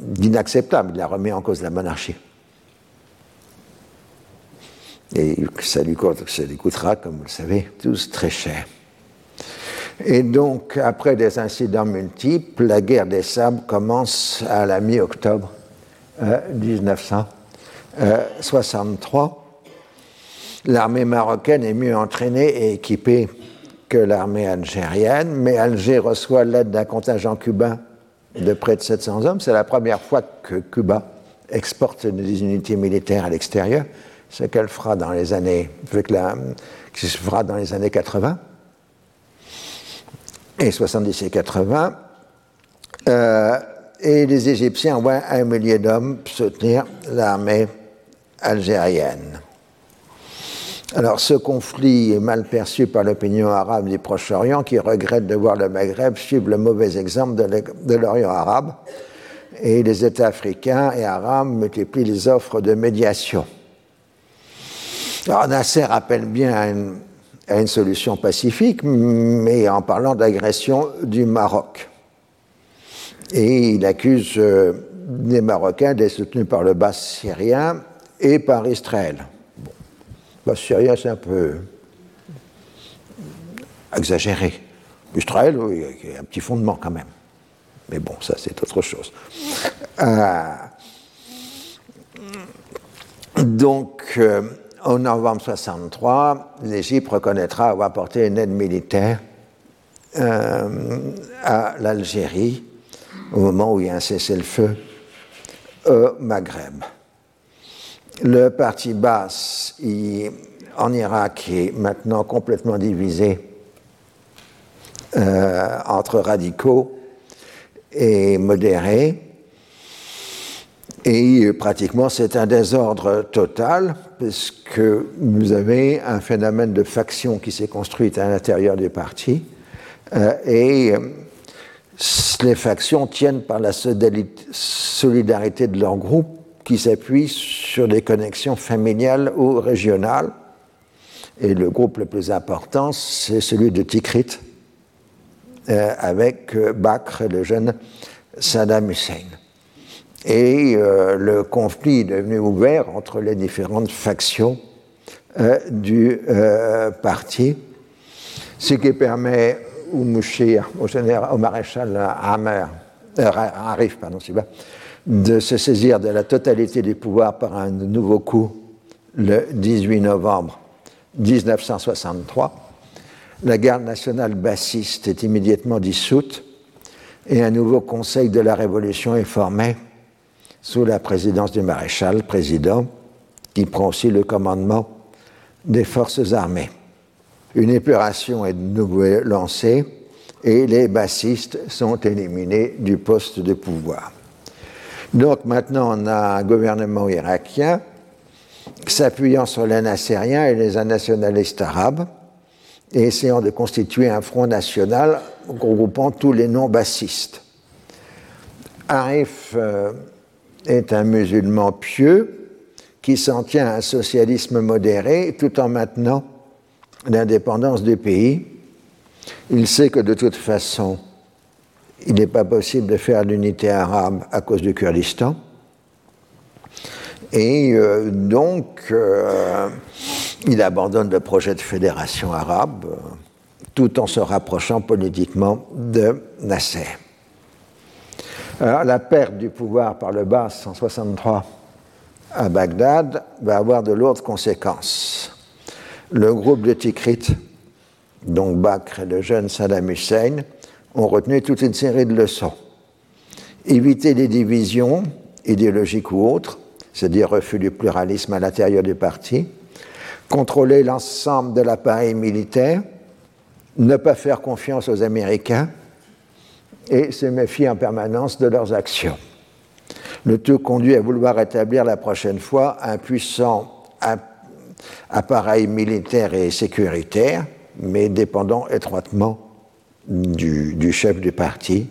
d'inacceptable, il a remis en cause la monarchie. Et ça lui, coûtera, comme vous le savez, tous très cher. Et donc, après des incidents multiples, la guerre des sables commence à la mi-octobre 1963. L'armée marocaine est mieux entraînée et équipée que l'armée algérienne, mais Alger reçoit l'aide d'un contingent cubain de près de 700 hommes. C'est la première fois que Cuba exporte des unités militaires à l'extérieur, ce qu'elle fera dans les années, fera dans les années 80 et 70 et 80. Euh, et les Égyptiens envoient un millier d'hommes soutenir l'armée algérienne. Alors ce conflit est mal perçu par l'opinion arabe du Proche-Orient qui regrette de voir le Maghreb suivre le mauvais exemple de l'Orient arabe et les États africains et arabes multiplient les offres de médiation. Alors Nasser appelle bien à une, solution pacifique, mais en parlant d'agression du Maroc. Et il accuse euh, les Marocains d'être soutenus par le bas syrien et par Israël. Bon. Le bas syrien, c'est un peu exagéré. Israël, oui, il y a un petit fondement quand même. Mais bon, ça, c'est autre chose. Euh, donc, euh, en novembre 63, l'Égypte reconnaîtra avoir apporté une aide militaire à l'Algérie au moment où il y a un cessez-le-feu au Maghreb. Le parti basse en Irak est maintenant complètement divisé euh, entre radicaux et modérés. Et pratiquement, c'est un désordre total, puisque vous avez un phénomène de faction qui s'est construit à l'intérieur du parti. Euh, et les factions tiennent par la solidarité de leur groupe qui s'appuie sur des connexions familiales ou régionales. Et le groupe le plus important, c'est celui de Tikrit, euh, avec euh, Bakr, le jeune Saddam Hussein. Et euh, le conflit est devenu ouvert entre les différentes factions du parti, ce qui permet ou Mouchir, au, au maréchal Hammer, euh, Arif, pardon, de se saisir de la totalité du pouvoir par un nouveau coup le 18 novembre 1963. La garde nationale bassiste est immédiatement dissoute et un nouveau conseil de la Révolution est formé sous la présidence du maréchal, président, qui prend aussi le commandement des forces armées. Une épuration est de nouveau lancée et les bassistes sont éliminés du poste de pouvoir. Donc maintenant, on a un gouvernement irakien s'appuyant sur les nassériens et les nationalistes arabes et essayant de constituer un front national regroupant tous les non-bassistes. Arif euh, est un musulman pieux qui s'en tient à un socialisme modéré tout en maintenant l'indépendance du pays. Il sait que de toute façon, il n'est pas possible de faire l'unité arabe à cause du Kurdistan. Et euh, donc, euh, il abandonne le projet de fédération arabe euh, tout en se rapprochant politiquement de Nasser. Alors, la perte du pouvoir par le bas en 63 à Bagdad va avoir de lourdes conséquences le groupe de Tikrit, donc Bakr et le jeune Saddam Hussein, ont retenu toute une série de leçons. Éviter les divisions, idéologiques ou autres, c'est-à-dire refus du pluralisme à l'intérieur du parti, contrôler l'ensemble de l'appareil militaire, ne pas faire confiance aux Américains et se méfier en permanence de leurs actions. Le tout conduit à vouloir établir la prochaine fois un puissant, appareil militaire et sécuritaire, mais dépendant étroitement du, chef du parti,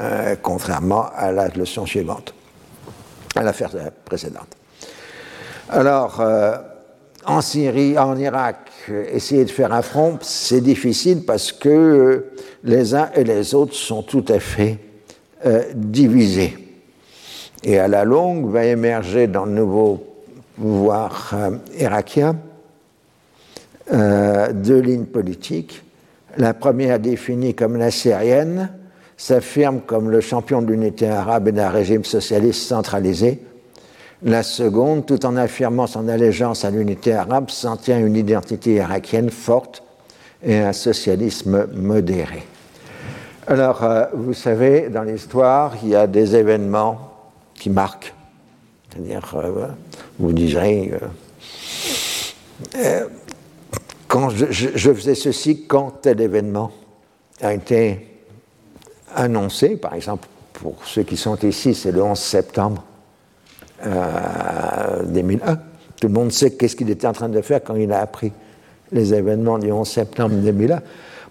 euh, contrairement à la leçon suivante, à l'affaire précédente. Alors, euh, en Syrie, en Irak, essayer de faire un front, c'est difficile parce que les uns et les autres sont tout à fait euh, divisés. Et à la longue va émerger dans le nouveau pouvoir euh, irakien euh, deux lignes politiques La première, définie comme la syrienne, s'affirme comme le champion de l'unité arabe et d'un régime socialiste centralisé. La seconde, tout en affirmant son allégeance à l'unité arabe, s'en tient une identité irakienne forte et un socialisme modéré. Alors, euh, vous savez, dans l'histoire, il y a des événements qui marquent. C'est-à-dire, euh, vous direz, euh, quand je, je, faisais ceci, quand tel événement a été annoncé, par exemple, pour ceux qui sont ici, c'est le 11 septembre 2001. Tout le monde sait qu'est-ce qu'il était en train de faire quand il a appris les événements du 11 septembre 2001.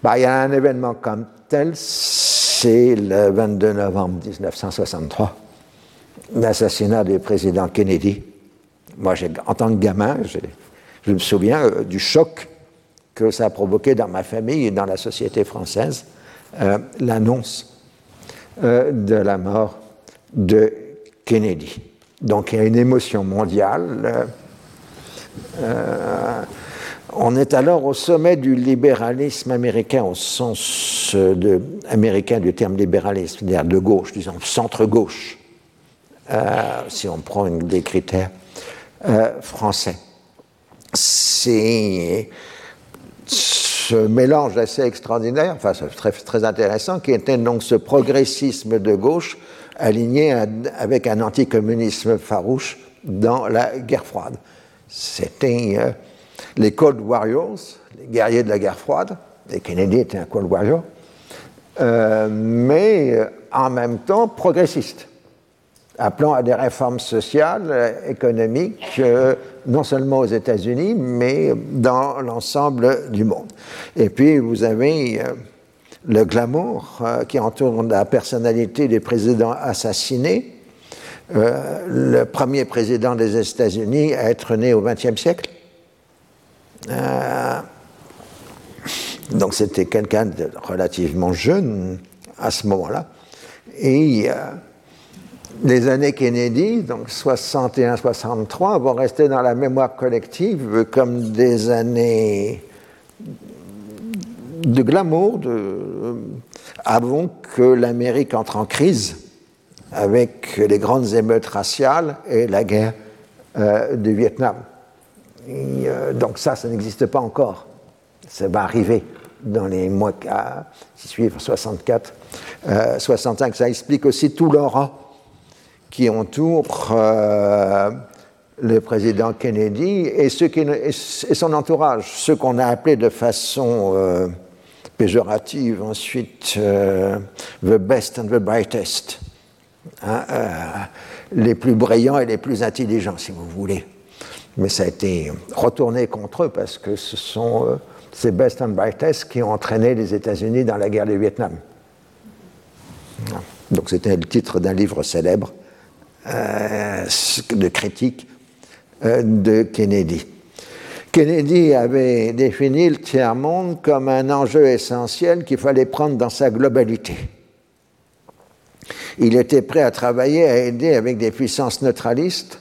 Bah, il y a un événement comme tel, c'est le 22 novembre 1963, l'assassinat du président Kennedy. Moi, en tant que gamin, je me souviens euh, du choc que ça a provoqué dans ma famille et dans la société française, euh, l'annonce euh, de la mort de Kennedy. Donc il y a une émotion mondiale. On est alors au sommet du libéralisme américain, au sens de, américain du terme libéralisme, c'est-à-dire de gauche, disons centre-gauche, euh, si on prend des critères euh, français. C'est ce mélange assez extraordinaire, enfin très, intéressant, qui était donc ce progressisme de gauche aligné avec un anticommunisme farouche dans la guerre froide. C'était euh, les Cold Warriors, les guerriers de la guerre froide, et Kennedy était un Cold Warrior, euh, mais euh, en même temps progressiste, appelant à des réformes sociales, euh, économiques, non seulement aux États-Unis, mais dans l'ensemble du monde. Et puis vous avez le glamour qui entoure la personnalité des présidents assassinés. le premier président des États-Unis à être né au XXe siècle, euh, donc c'était quelqu'un de relativement jeune à ce moment-là. Et euh, les années Kennedy, donc 61-63, vont rester dans la mémoire collective comme des années de glamour, euh, avant que l'Amérique entre en crise avec les grandes émeutes raciales et la guerre du Vietnam. Euh, donc ça, ça n'existe pas encore. Ça va arriver dans les mois qui suivent, 64, 65. Euh, ça explique aussi tout l'aura qui entoure euh, le président Kennedy et, ceux qui, son entourage, ceux qu'on a appelés de façon péjorative ensuite the best and the brightest, hein, les plus brillants et les plus intelligents, si vous voulez mais ça a été retourné contre eux parce que ce sont euh, ces best and brightest qui ont entraîné les États-Unis dans la guerre du Vietnam. Donc c'était le titre d'un livre célèbre euh, de critique euh, de Kennedy. Kennedy avait défini le tiers-monde comme un enjeu essentiel qu'il fallait prendre dans sa globalité. Il était prêt à travailler, à aider avec des puissances neutralistes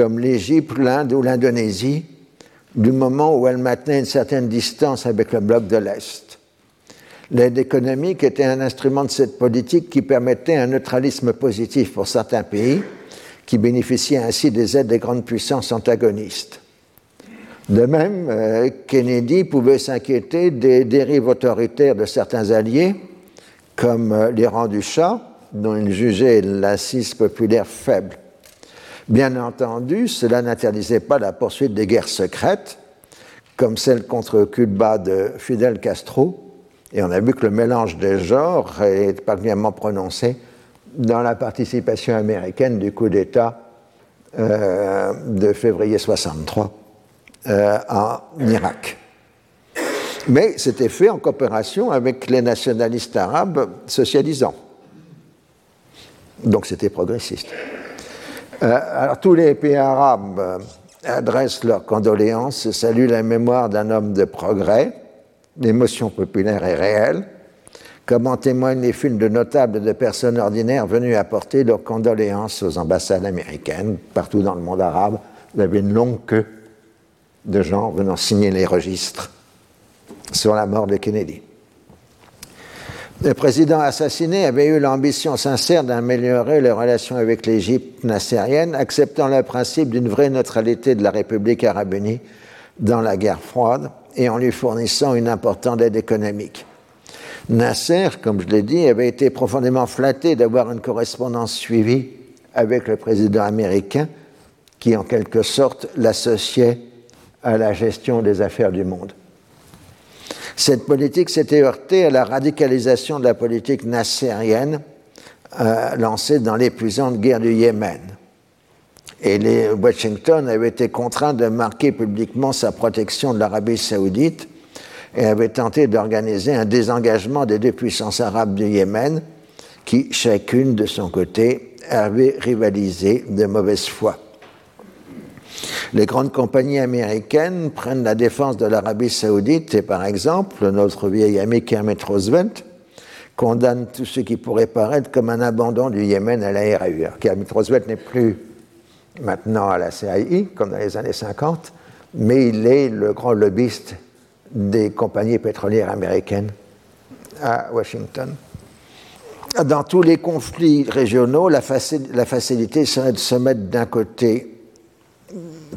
comme l'Égypte, l'Inde ou l'Indonésie, du moment où elle maintenait une certaine distance avec le bloc de l'Est. L'aide économique était un instrument de cette politique qui permettait un neutralisme positif pour certains pays, qui bénéficiaient ainsi des aides des grandes puissances antagonistes. De même, euh, Kennedy pouvait s'inquiéter des dérives autoritaires de certains alliés, comme euh, l'Iran du Shah, dont il jugeait l'assise populaire faible. Bien entendu, cela n'interdisait pas la poursuite des guerres secrètes, comme celle contre Cuba de Fidel Castro, et on a vu que le mélange des genres est particulièrement prononcé dans la participation américaine du coup d'État euh, de février 63 euh, en Irak. Mais c'était fait en coopération avec les nationalistes arabes socialisants. Donc c'était progressiste. Euh, alors, tous les pays arabes euh, adressent leurs condoléances et saluent la mémoire d'un homme de progrès. L'émotion populaire est réelle, comme en témoignent les films de notables et de personnes ordinaires venus apporter leurs condoléances aux ambassades américaines partout dans le monde arabe. Vous avez une longue queue de gens venant signer les registres sur la mort de Kennedy. Le président assassiné avait eu l'ambition sincère d'améliorer les relations avec l'Égypte nassérienne, acceptant le principe d'une vraie neutralité de la République arabe unie dans la guerre froide et en lui fournissant une importante aide économique. Nasser, comme je l'ai dit, avait été profondément flatté d'avoir une correspondance suivie avec le président américain qui, en quelque sorte, l'associait à la gestion des affaires du monde. Cette politique s'était heurtée à la radicalisation de la politique nassérienne euh, lancée dans l'épuisante guerre du Yémen. Et Washington avait été contraint de marquer publiquement sa protection de l'Arabie saoudite et avait tenté d'organiser un désengagement des deux puissances arabes du Yémen qui, chacune de son côté, avait rivalisé de mauvaise foi. Les grandes compagnies américaines prennent la défense de l'Arabie saoudite et par exemple, notre vieil ami Kermit Roosevelt condamne tout ce qui pourrait paraître comme un abandon du Yémen à la RAU. Kermit Roosevelt n'est plus maintenant à la CII, comme dans les années 50, mais il est le grand lobbyiste des compagnies pétrolières américaines à Washington. Dans tous les conflits régionaux, la, facilité serait de se mettre d'un côté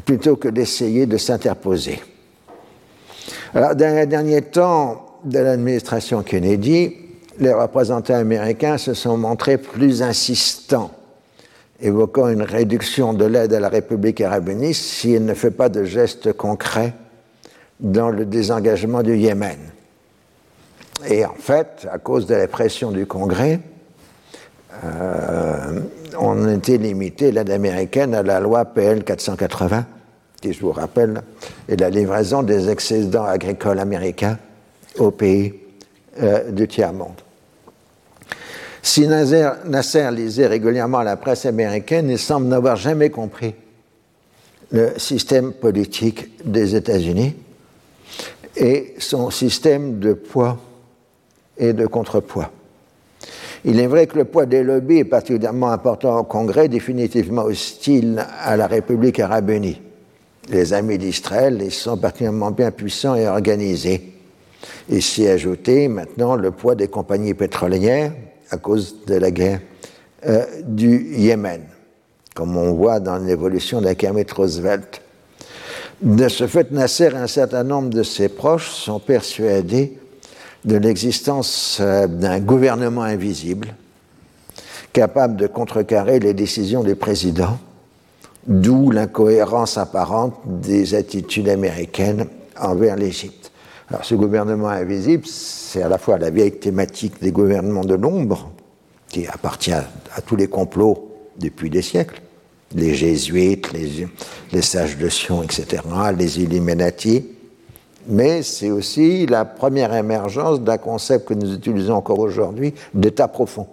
plutôt que d'essayer de s'interposer. Alors, dans les derniers temps de l'administration Kennedy, les représentants américains se sont montrés plus insistants, évoquant une réduction de l'aide à la République arabe unie si elle ne fait pas de gestes concrets dans le désengagement du Yémen. Et en fait, à cause de la pression du Congrès, euh, on était limité, l'aide américaine, à la loi PL 480, qui, je vous rappelle, est la livraison des excédents agricoles américains aux pays euh, du tiers-monde. Si Nasser, Nasser, lisait régulièrement la presse américaine, il semble n'avoir jamais compris le système politique des États-Unis et son système de poids et de contrepoids. Il est vrai que le poids des lobbies est particulièrement important au Congrès, définitivement hostile à la République arabe unie. Les amis d'Israël, sont particulièrement bien puissants et organisés. Et s'y ajouter maintenant le poids des compagnies pétrolières à cause de la guerre euh, du Yémen, comme on voit dans l'évolution de la Kermit Roosevelt. De ce fait, Nasser et un certain nombre de ses proches sont persuadés de l'existence euh, d'un gouvernement invisible capable de contrecarrer les décisions des présidents, d'où l'incohérence apparente des attitudes américaines envers l'Égypte. Alors ce gouvernement invisible, c'est à la fois la vieille thématique des gouvernements de l'ombre, qui appartient à, tous les complots depuis des siècles, les jésuites, les, les sages de Sion, etc., les Illuminati, mais c'est aussi la première émergence d'un concept que nous utilisons encore aujourd'hui, d'état profond.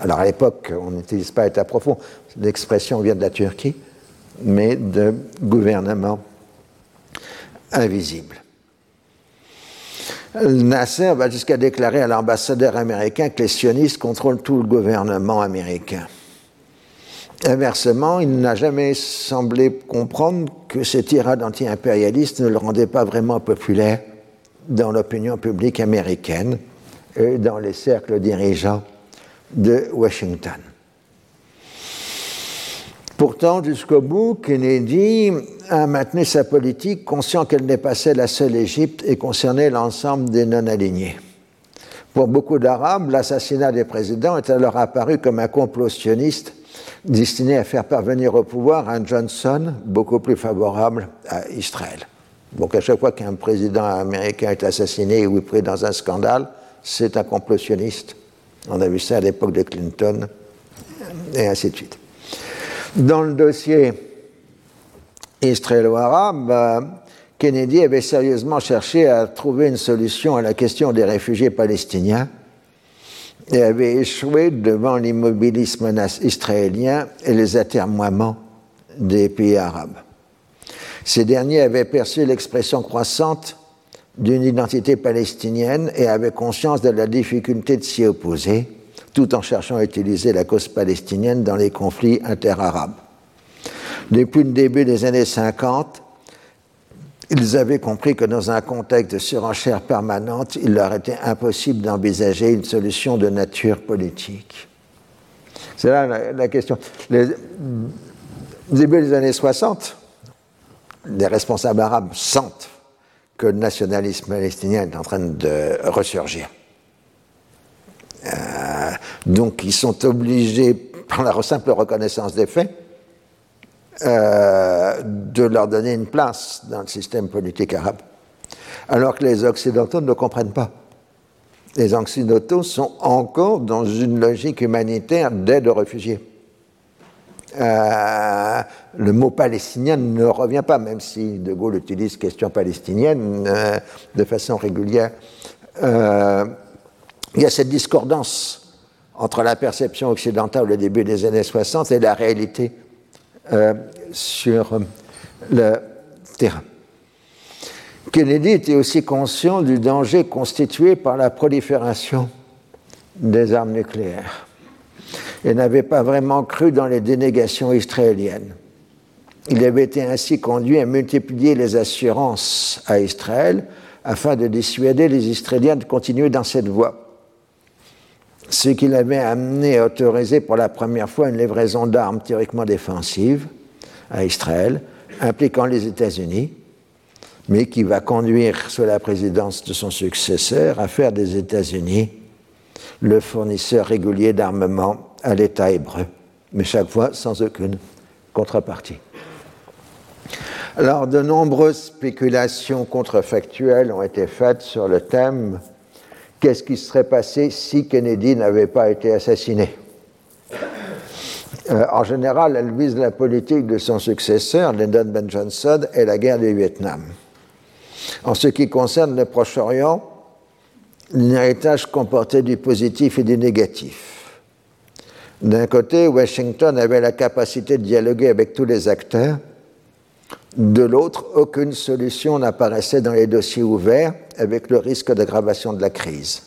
Alors à l'époque, on n'utilise pas état profond, l'expression vient de la Turquie, mais de gouvernement invisible. Nasser va jusqu'à déclarer à l'ambassadeur américain que les sionistes contrôlent tout le gouvernement américain. Inversement, il n'a jamais semblé comprendre que ces tirades anti-impérialistes ne le rendaient pas vraiment populaire dans l'opinion publique américaine et dans les cercles dirigeants de Washington. Pourtant, jusqu'au bout, Kennedy a maintenu sa politique, conscient qu'elle dépassait la seule Égypte et concernait l'ensemble des non-alignés. Pour beaucoup d'Arabes, l'assassinat des présidents est alors apparu comme un complot sioniste destiné à faire parvenir au pouvoir un Johnson beaucoup plus favorable à Israël. Donc à chaque fois qu'un président américain est assassiné ou pris dans un scandale, c'est un complotionniste. On a vu ça à l'époque de Clinton, et ainsi de suite. Dans le dossier israélo-arabe, euh, Kennedy avait sérieusement cherché à trouver une solution à la question des réfugiés palestiniens et avait échoué devant l'immobilisme israélien et les atermoiements des pays arabes. Ces derniers avaient perçu l'expression croissante d'une identité palestinienne et avaient conscience de la difficulté de s'y opposer, tout en cherchant à utiliser la cause palestinienne dans les conflits interarabes. Depuis le début des années 50, ils avaient compris que dans un contexte de surenchère permanente, il leur était impossible d'envisager une solution de nature politique. C'est là la, question. Début des années 60, les responsables arabes sentent que le nationalisme palestinien est en train de ressurgir. Euh, donc ils sont obligés, par la simple reconnaissance des faits, euh, de leur donner une place dans le système politique arabe. Alors que les Occidentaux ne le comprennent pas. Les Occidentaux sont encore dans une logique humanitaire d'aide aux réfugiés. Euh, le mot palestinien ne revient pas, même si De Gaulle utilise question palestinienne euh, de façon régulière. il y a cette discordance entre la perception occidentale au début des années 60 et la réalité euh, sur le terrain. Kennedy était aussi conscient du danger constitué par la prolifération des armes nucléaires et n'avait pas vraiment cru dans les dénégations israéliennes. Il avait été ainsi conduit à multiplier les assurances à Israël afin de dissuader les Israéliens de continuer dans cette voie. Ce qui l'avait amené à autoriser pour la première fois une livraison d'armes théoriquement défensives à Israël, impliquant les États-Unis, mais qui va conduire sous la présidence de son successeur à faire des États-Unis le fournisseur régulier d'armement à l'État hébreu, mais chaque fois sans aucune contrepartie. Alors, de nombreuses spéculations contrefactuelles ont été faites sur le thème qu'est-ce qui serait passé si Kennedy n'avait pas été assassiné? Euh, En général, elle vise la politique de son successeur, Lyndon Ben Johnson, et la guerre du Vietnam. En ce qui concerne le Proche-Orient, l'héritage comportait du positif et du négatif. D'un côté, Washington avait la capacité de dialoguer avec tous les acteurs. De l'autre, aucune solution n'apparaissait dans les dossiers ouverts, avec le risque d'aggravation de la crise.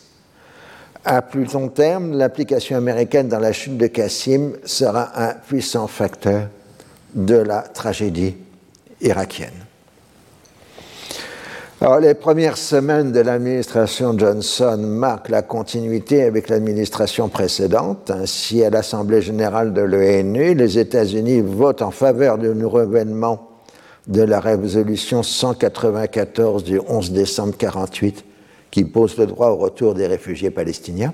À plus long terme, l'implication américaine dans la chute de Qassim sera un puissant facteur de la tragédie irakienne. Alors, les premières semaines de l'administration Johnson marquent la continuité avec l'administration précédente. Ainsi, à l'Assemblée générale de l'ONU, les États-Unis votent en faveur du renouvellement de la résolution 194 du 11 décembre 1948 qui pose le droit au retour des réfugiés palestiniens.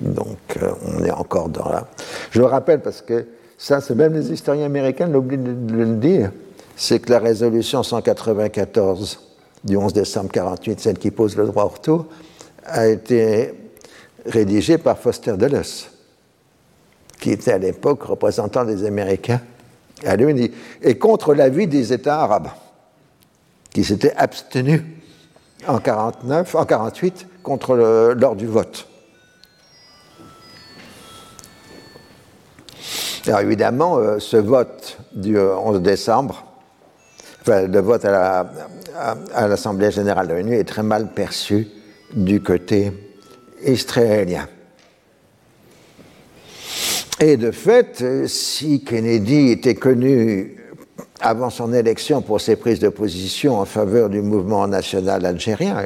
Donc, euh, on est encore dans la. Je le rappelle parce que ça, c'est même les historiens américains l'oublient de le dire c'est que la résolution 194 du 11 décembre 48, celle qui pose le droit au retour, a été rédigée par Foster Dulles, qui était à l'époque représentant des Américains et contre l'avis des États arabes, qui s'étaient abstenus en 49, en 48 contre le, lors du vote. Alors évidemment, euh, ce vote du 11 décembre le vote à l'Assemblée générale de l'ONU est très mal perçu du côté israélien. Et de fait, si Kennedy était connu avant son élection pour ses prises de position en faveur du mouvement national algérien,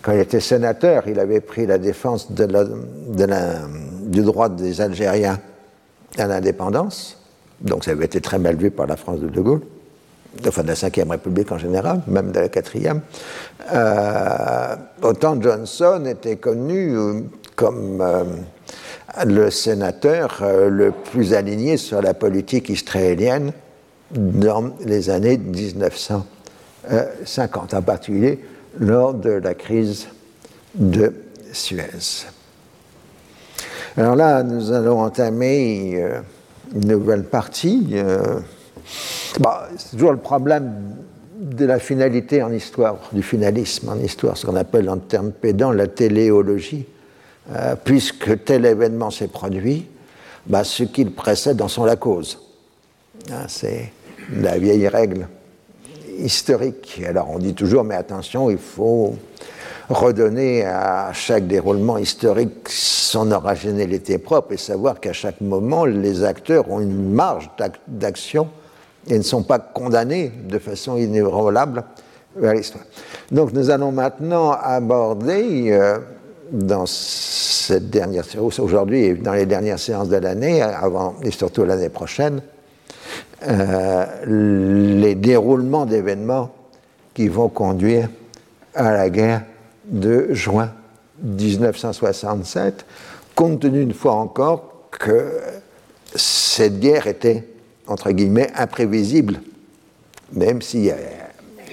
quand il était sénateur, il avait pris la défense du droit des Algériens à l'indépendance, donc ça avait été très mal vu par la France de De Gaulle enfin de la Ve République en général, même de la Quatrième, euh, autant Johnson était connu euh, comme euh, le sénateur le plus aligné sur la politique israélienne dans les années 1950, en particulier lors de la crise de Suez. Alors là, nous allons entamer une nouvelle partie. Bah, c'est toujours le problème de la finalité en histoire, du finalisme en histoire, ce qu'on appelle en termes pédants la téléologie. Euh, puisque tel événement s'est produit, bah, ce qui le précède en sont la cause. Hein, c'est la vieille règle historique. Alors on dit toujours, mais attention, il faut redonner à chaque déroulement historique son originalité propre et savoir qu'à chaque moment, les acteurs ont une marge d'action et ne sont pas condamnés de façon inébranlable vers l'histoire. Donc nous allons maintenant aborder euh, dans cette dernière séance, aujourd'hui et dans les dernières séances de l'année, avant et surtout l'année prochaine, euh, les déroulements d'événements qui vont conduire à la guerre de juin 1967, compte tenu une fois encore que cette guerre était, entre guillemets, imprévisible, même si euh,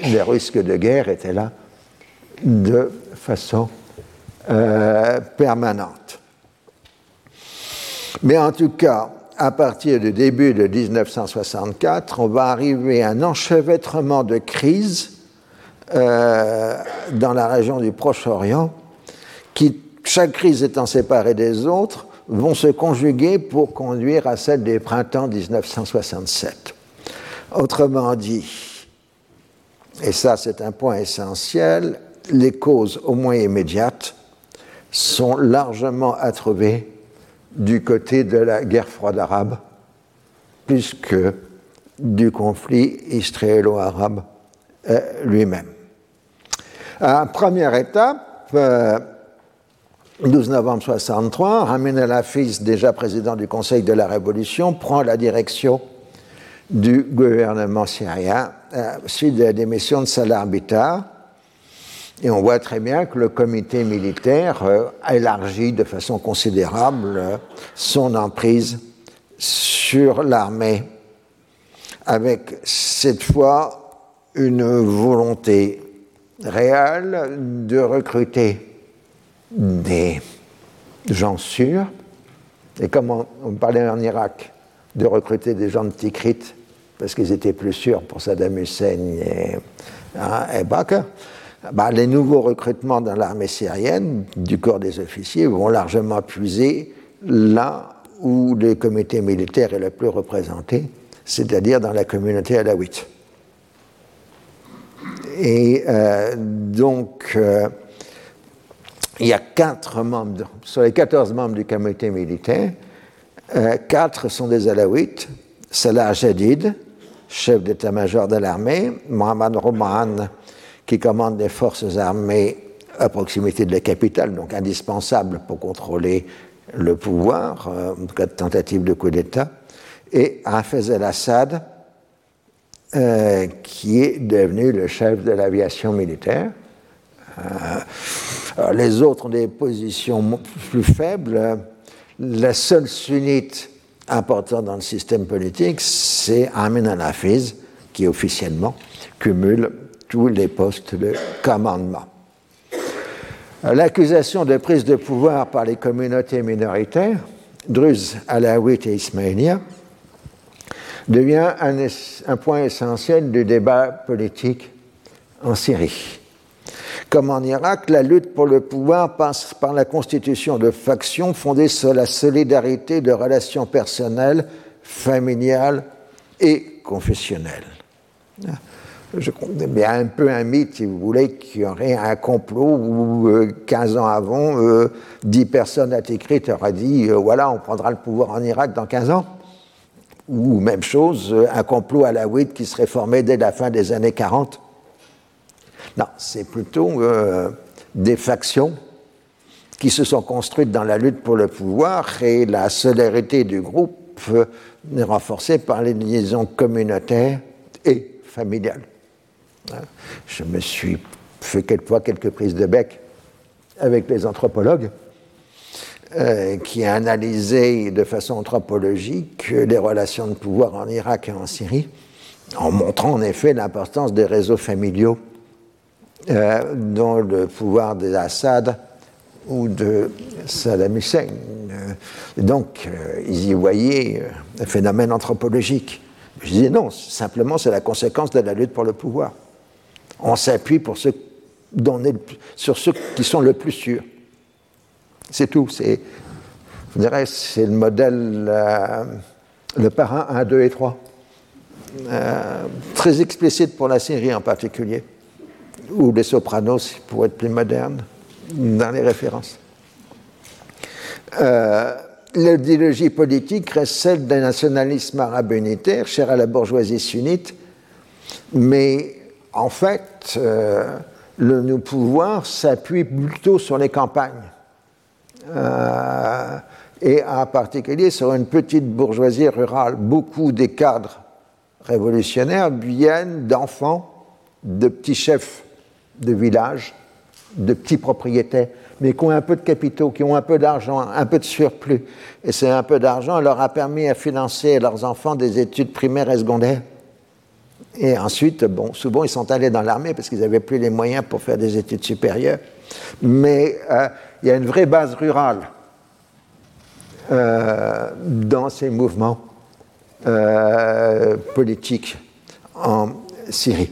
les risques de guerre étaient là de façon euh, permanente. Mais en tout cas, à partir du début de 1964, on va arriver à un enchevêtrement de crises euh, dans la région du Proche-Orient, qui, chaque crise étant séparée des autres, vont se conjuguer pour conduire à celle des printemps 1967. Autrement dit, et ça c'est un point essentiel, les causes au moins immédiates sont largement à trouver du côté de la guerre froide arabe, plus que du conflit israélo-arabe euh, lui-même. À première étape, 12 euh, novembre 63, Ramin El Hafiz, déjà président du Conseil de la Révolution, prend la direction du gouvernement syrien euh, suite de la démission de Salah et on voit très bien que le comité militaire euh, élargit de façon considérable euh, son emprise sur l'armée, avec cette fois une volonté réelle de recruter des gens sûrs, et comme on, parlait en Irak, de recruter des gens de Tikrit, parce qu'ils étaient plus sûrs pour Saddam Hussein et, hein, et Bakr, bah, les nouveaux recrutements dans l'armée syrienne du corps des officiers vont largement puiser là où les comités militaires est le plus représenté, c'est-à-dire dans la communauté alawite. Et euh, donc, euh, il y a quatre membres, sur les 14 membres du comité militaire, euh, quatre sont des alawites. Salah Jadid, chef d'état-major de l'armée, Mohamed Roman, qui commande des forces armées à proximité de la capitale, donc indispensable pour contrôler le pouvoir euh, en cas de tentative de coup d'État, et Hafez el-Assad, euh, qui est devenu le chef de l'aviation militaire. Euh, les autres ont des positions plus faibles. La seule sunnite importante dans le système politique, c'est Amin al-Hafiz, qui officiellement cumule tous les postes de commandement. L'accusation de prise de pouvoir par les communautés minoritaires, druzes, alaouites et ismaéliens, devient un, un, point essentiel du débat politique en Syrie. Comme en Irak, la lutte pour le pouvoir passe par la constitution de factions fondées sur la solidarité de relations personnelles, familiales et confessionnelles je un peu un mythe, si vous voulez, qu'il y aurait un complot où 15 euh, ans avant, 10 euh, personnes à Tikrit auraient dit euh, voilà, on prendra le pouvoir en Irak dans 15 ans. Ou même chose, un complot à la WIT qui serait formé dès la fin des années 40. Non, c'est plutôt des factions qui se sont construites dans la lutte pour le pouvoir et la solidarité du groupe est renforcée par les liaisons communautaires et familiales. Je me suis fait quelquefois quelques prises de bec avec les anthropologues euh, qui ont analysé de façon anthropologique les relations de pouvoir en Irak et en Syrie, en montrant en effet l'importance des réseaux familiaux euh, dans le pouvoir des Assad ou de Saddam Hussein. Euh, donc, ils y voyaient un phénomène anthropologique. Je disais non, simplement c'est la conséquence de la lutte pour le pouvoir on s'appuie pour sur ceux qui sont le plus sûrs. C'est tout. C'est, je dirais, c'est le modèle, euh, le parrain 1, 2 et 3. Euh, très explicite pour la série en particulier, ou les sopranos pour être plus moderne dans les références. Euh, l'idéologie politique reste celle d'un nationalisme arabe unitaire, cher à la bourgeoisie sunnite, mais en fait, euh, le pouvoir s'appuie plutôt sur les campagnes, euh, et en particulier sur une petite bourgeoisie rurale. Beaucoup des cadres révolutionnaires viennent d'enfants, de petits chefs de village, de petits propriétaires, mais qui ont un peu de capitaux, qui ont un peu d'argent, un peu de surplus. Et c'est un peu d'argent leur a permis à financer leurs enfants des études primaires et secondaires. Et ensuite, bon, souvent ils sont allés dans l'armée parce qu'ils n'avaient plus les moyens pour faire des études supérieures. Mais euh, il y a une vraie base rurale euh, dans ces mouvements euh, politiques en Syrie.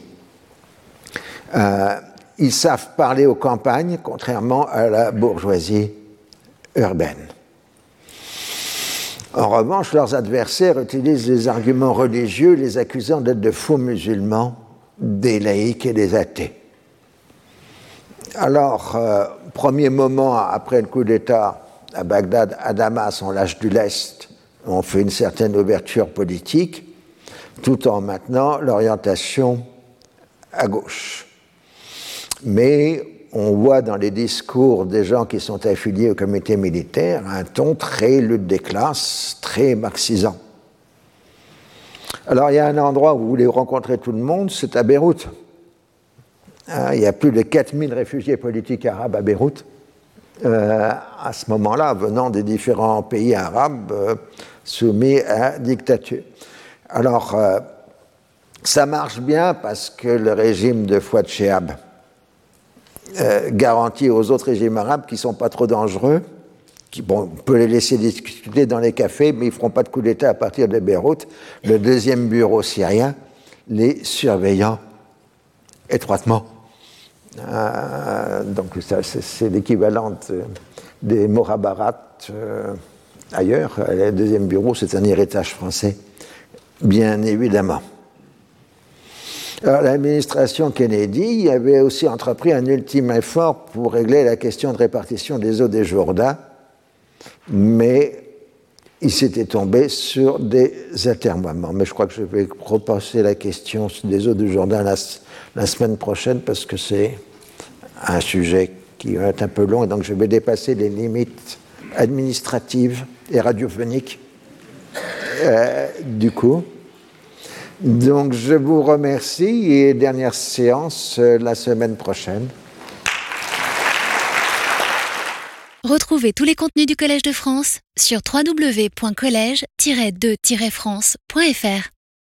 ils savent parler aux campagnes, contrairement à la bourgeoisie urbaine. En revanche, leurs adversaires utilisent les arguments religieux, les accusant d'être de faux musulmans, des laïcs et des athées. Alors, euh, premier moment après le coup d'État à Bagdad, à Damas, on lâche du lest, on fait une certaine ouverture politique, tout en maintenant l'orientation à gauche. Mais on voit dans les discours des gens qui sont affiliés au comité militaire un ton très lutte des classes, très marxisant. Alors il y a un endroit où vous voulez rencontrer tout le monde, c'est à Beyrouth. Hein, il y a plus de 4000 réfugiés politiques arabes à Beyrouth. Euh, à ce moment-là, venant des différents pays arabes euh, soumis à dictature. Alors, euh, ça marche bien parce que le régime de Fouad Chehab, euh, garantie aux autres régimes arabes qui ne sont pas trop dangereux. Qui, bon, on peut les laisser discuter dans les cafés, mais ils ne feront pas de coup d'État à partir de Beyrouth. Le deuxième bureau syrien, les surveillant étroitement. Euh, donc c'est l'équivalent des Morabarat euh, ailleurs. Le deuxième bureau, c'est un héritage français, bien évidemment. L'administration Kennedy avait aussi entrepris un ultime effort pour régler la question de répartition des eaux des Jourdain, mais il s'était tombé sur des atermoiements. Mais je crois que je vais repasser la question des eaux du Jourdain la, semaine prochaine parce que c'est un sujet qui va être un peu long et donc je vais dépasser les limites administratives et radiophoniques euh, du coup. Donc je vous remercie et dernière séance euh, la semaine prochaine. Retrouvez tous les contenus du Collège de France sur www.colège-2-france.fr.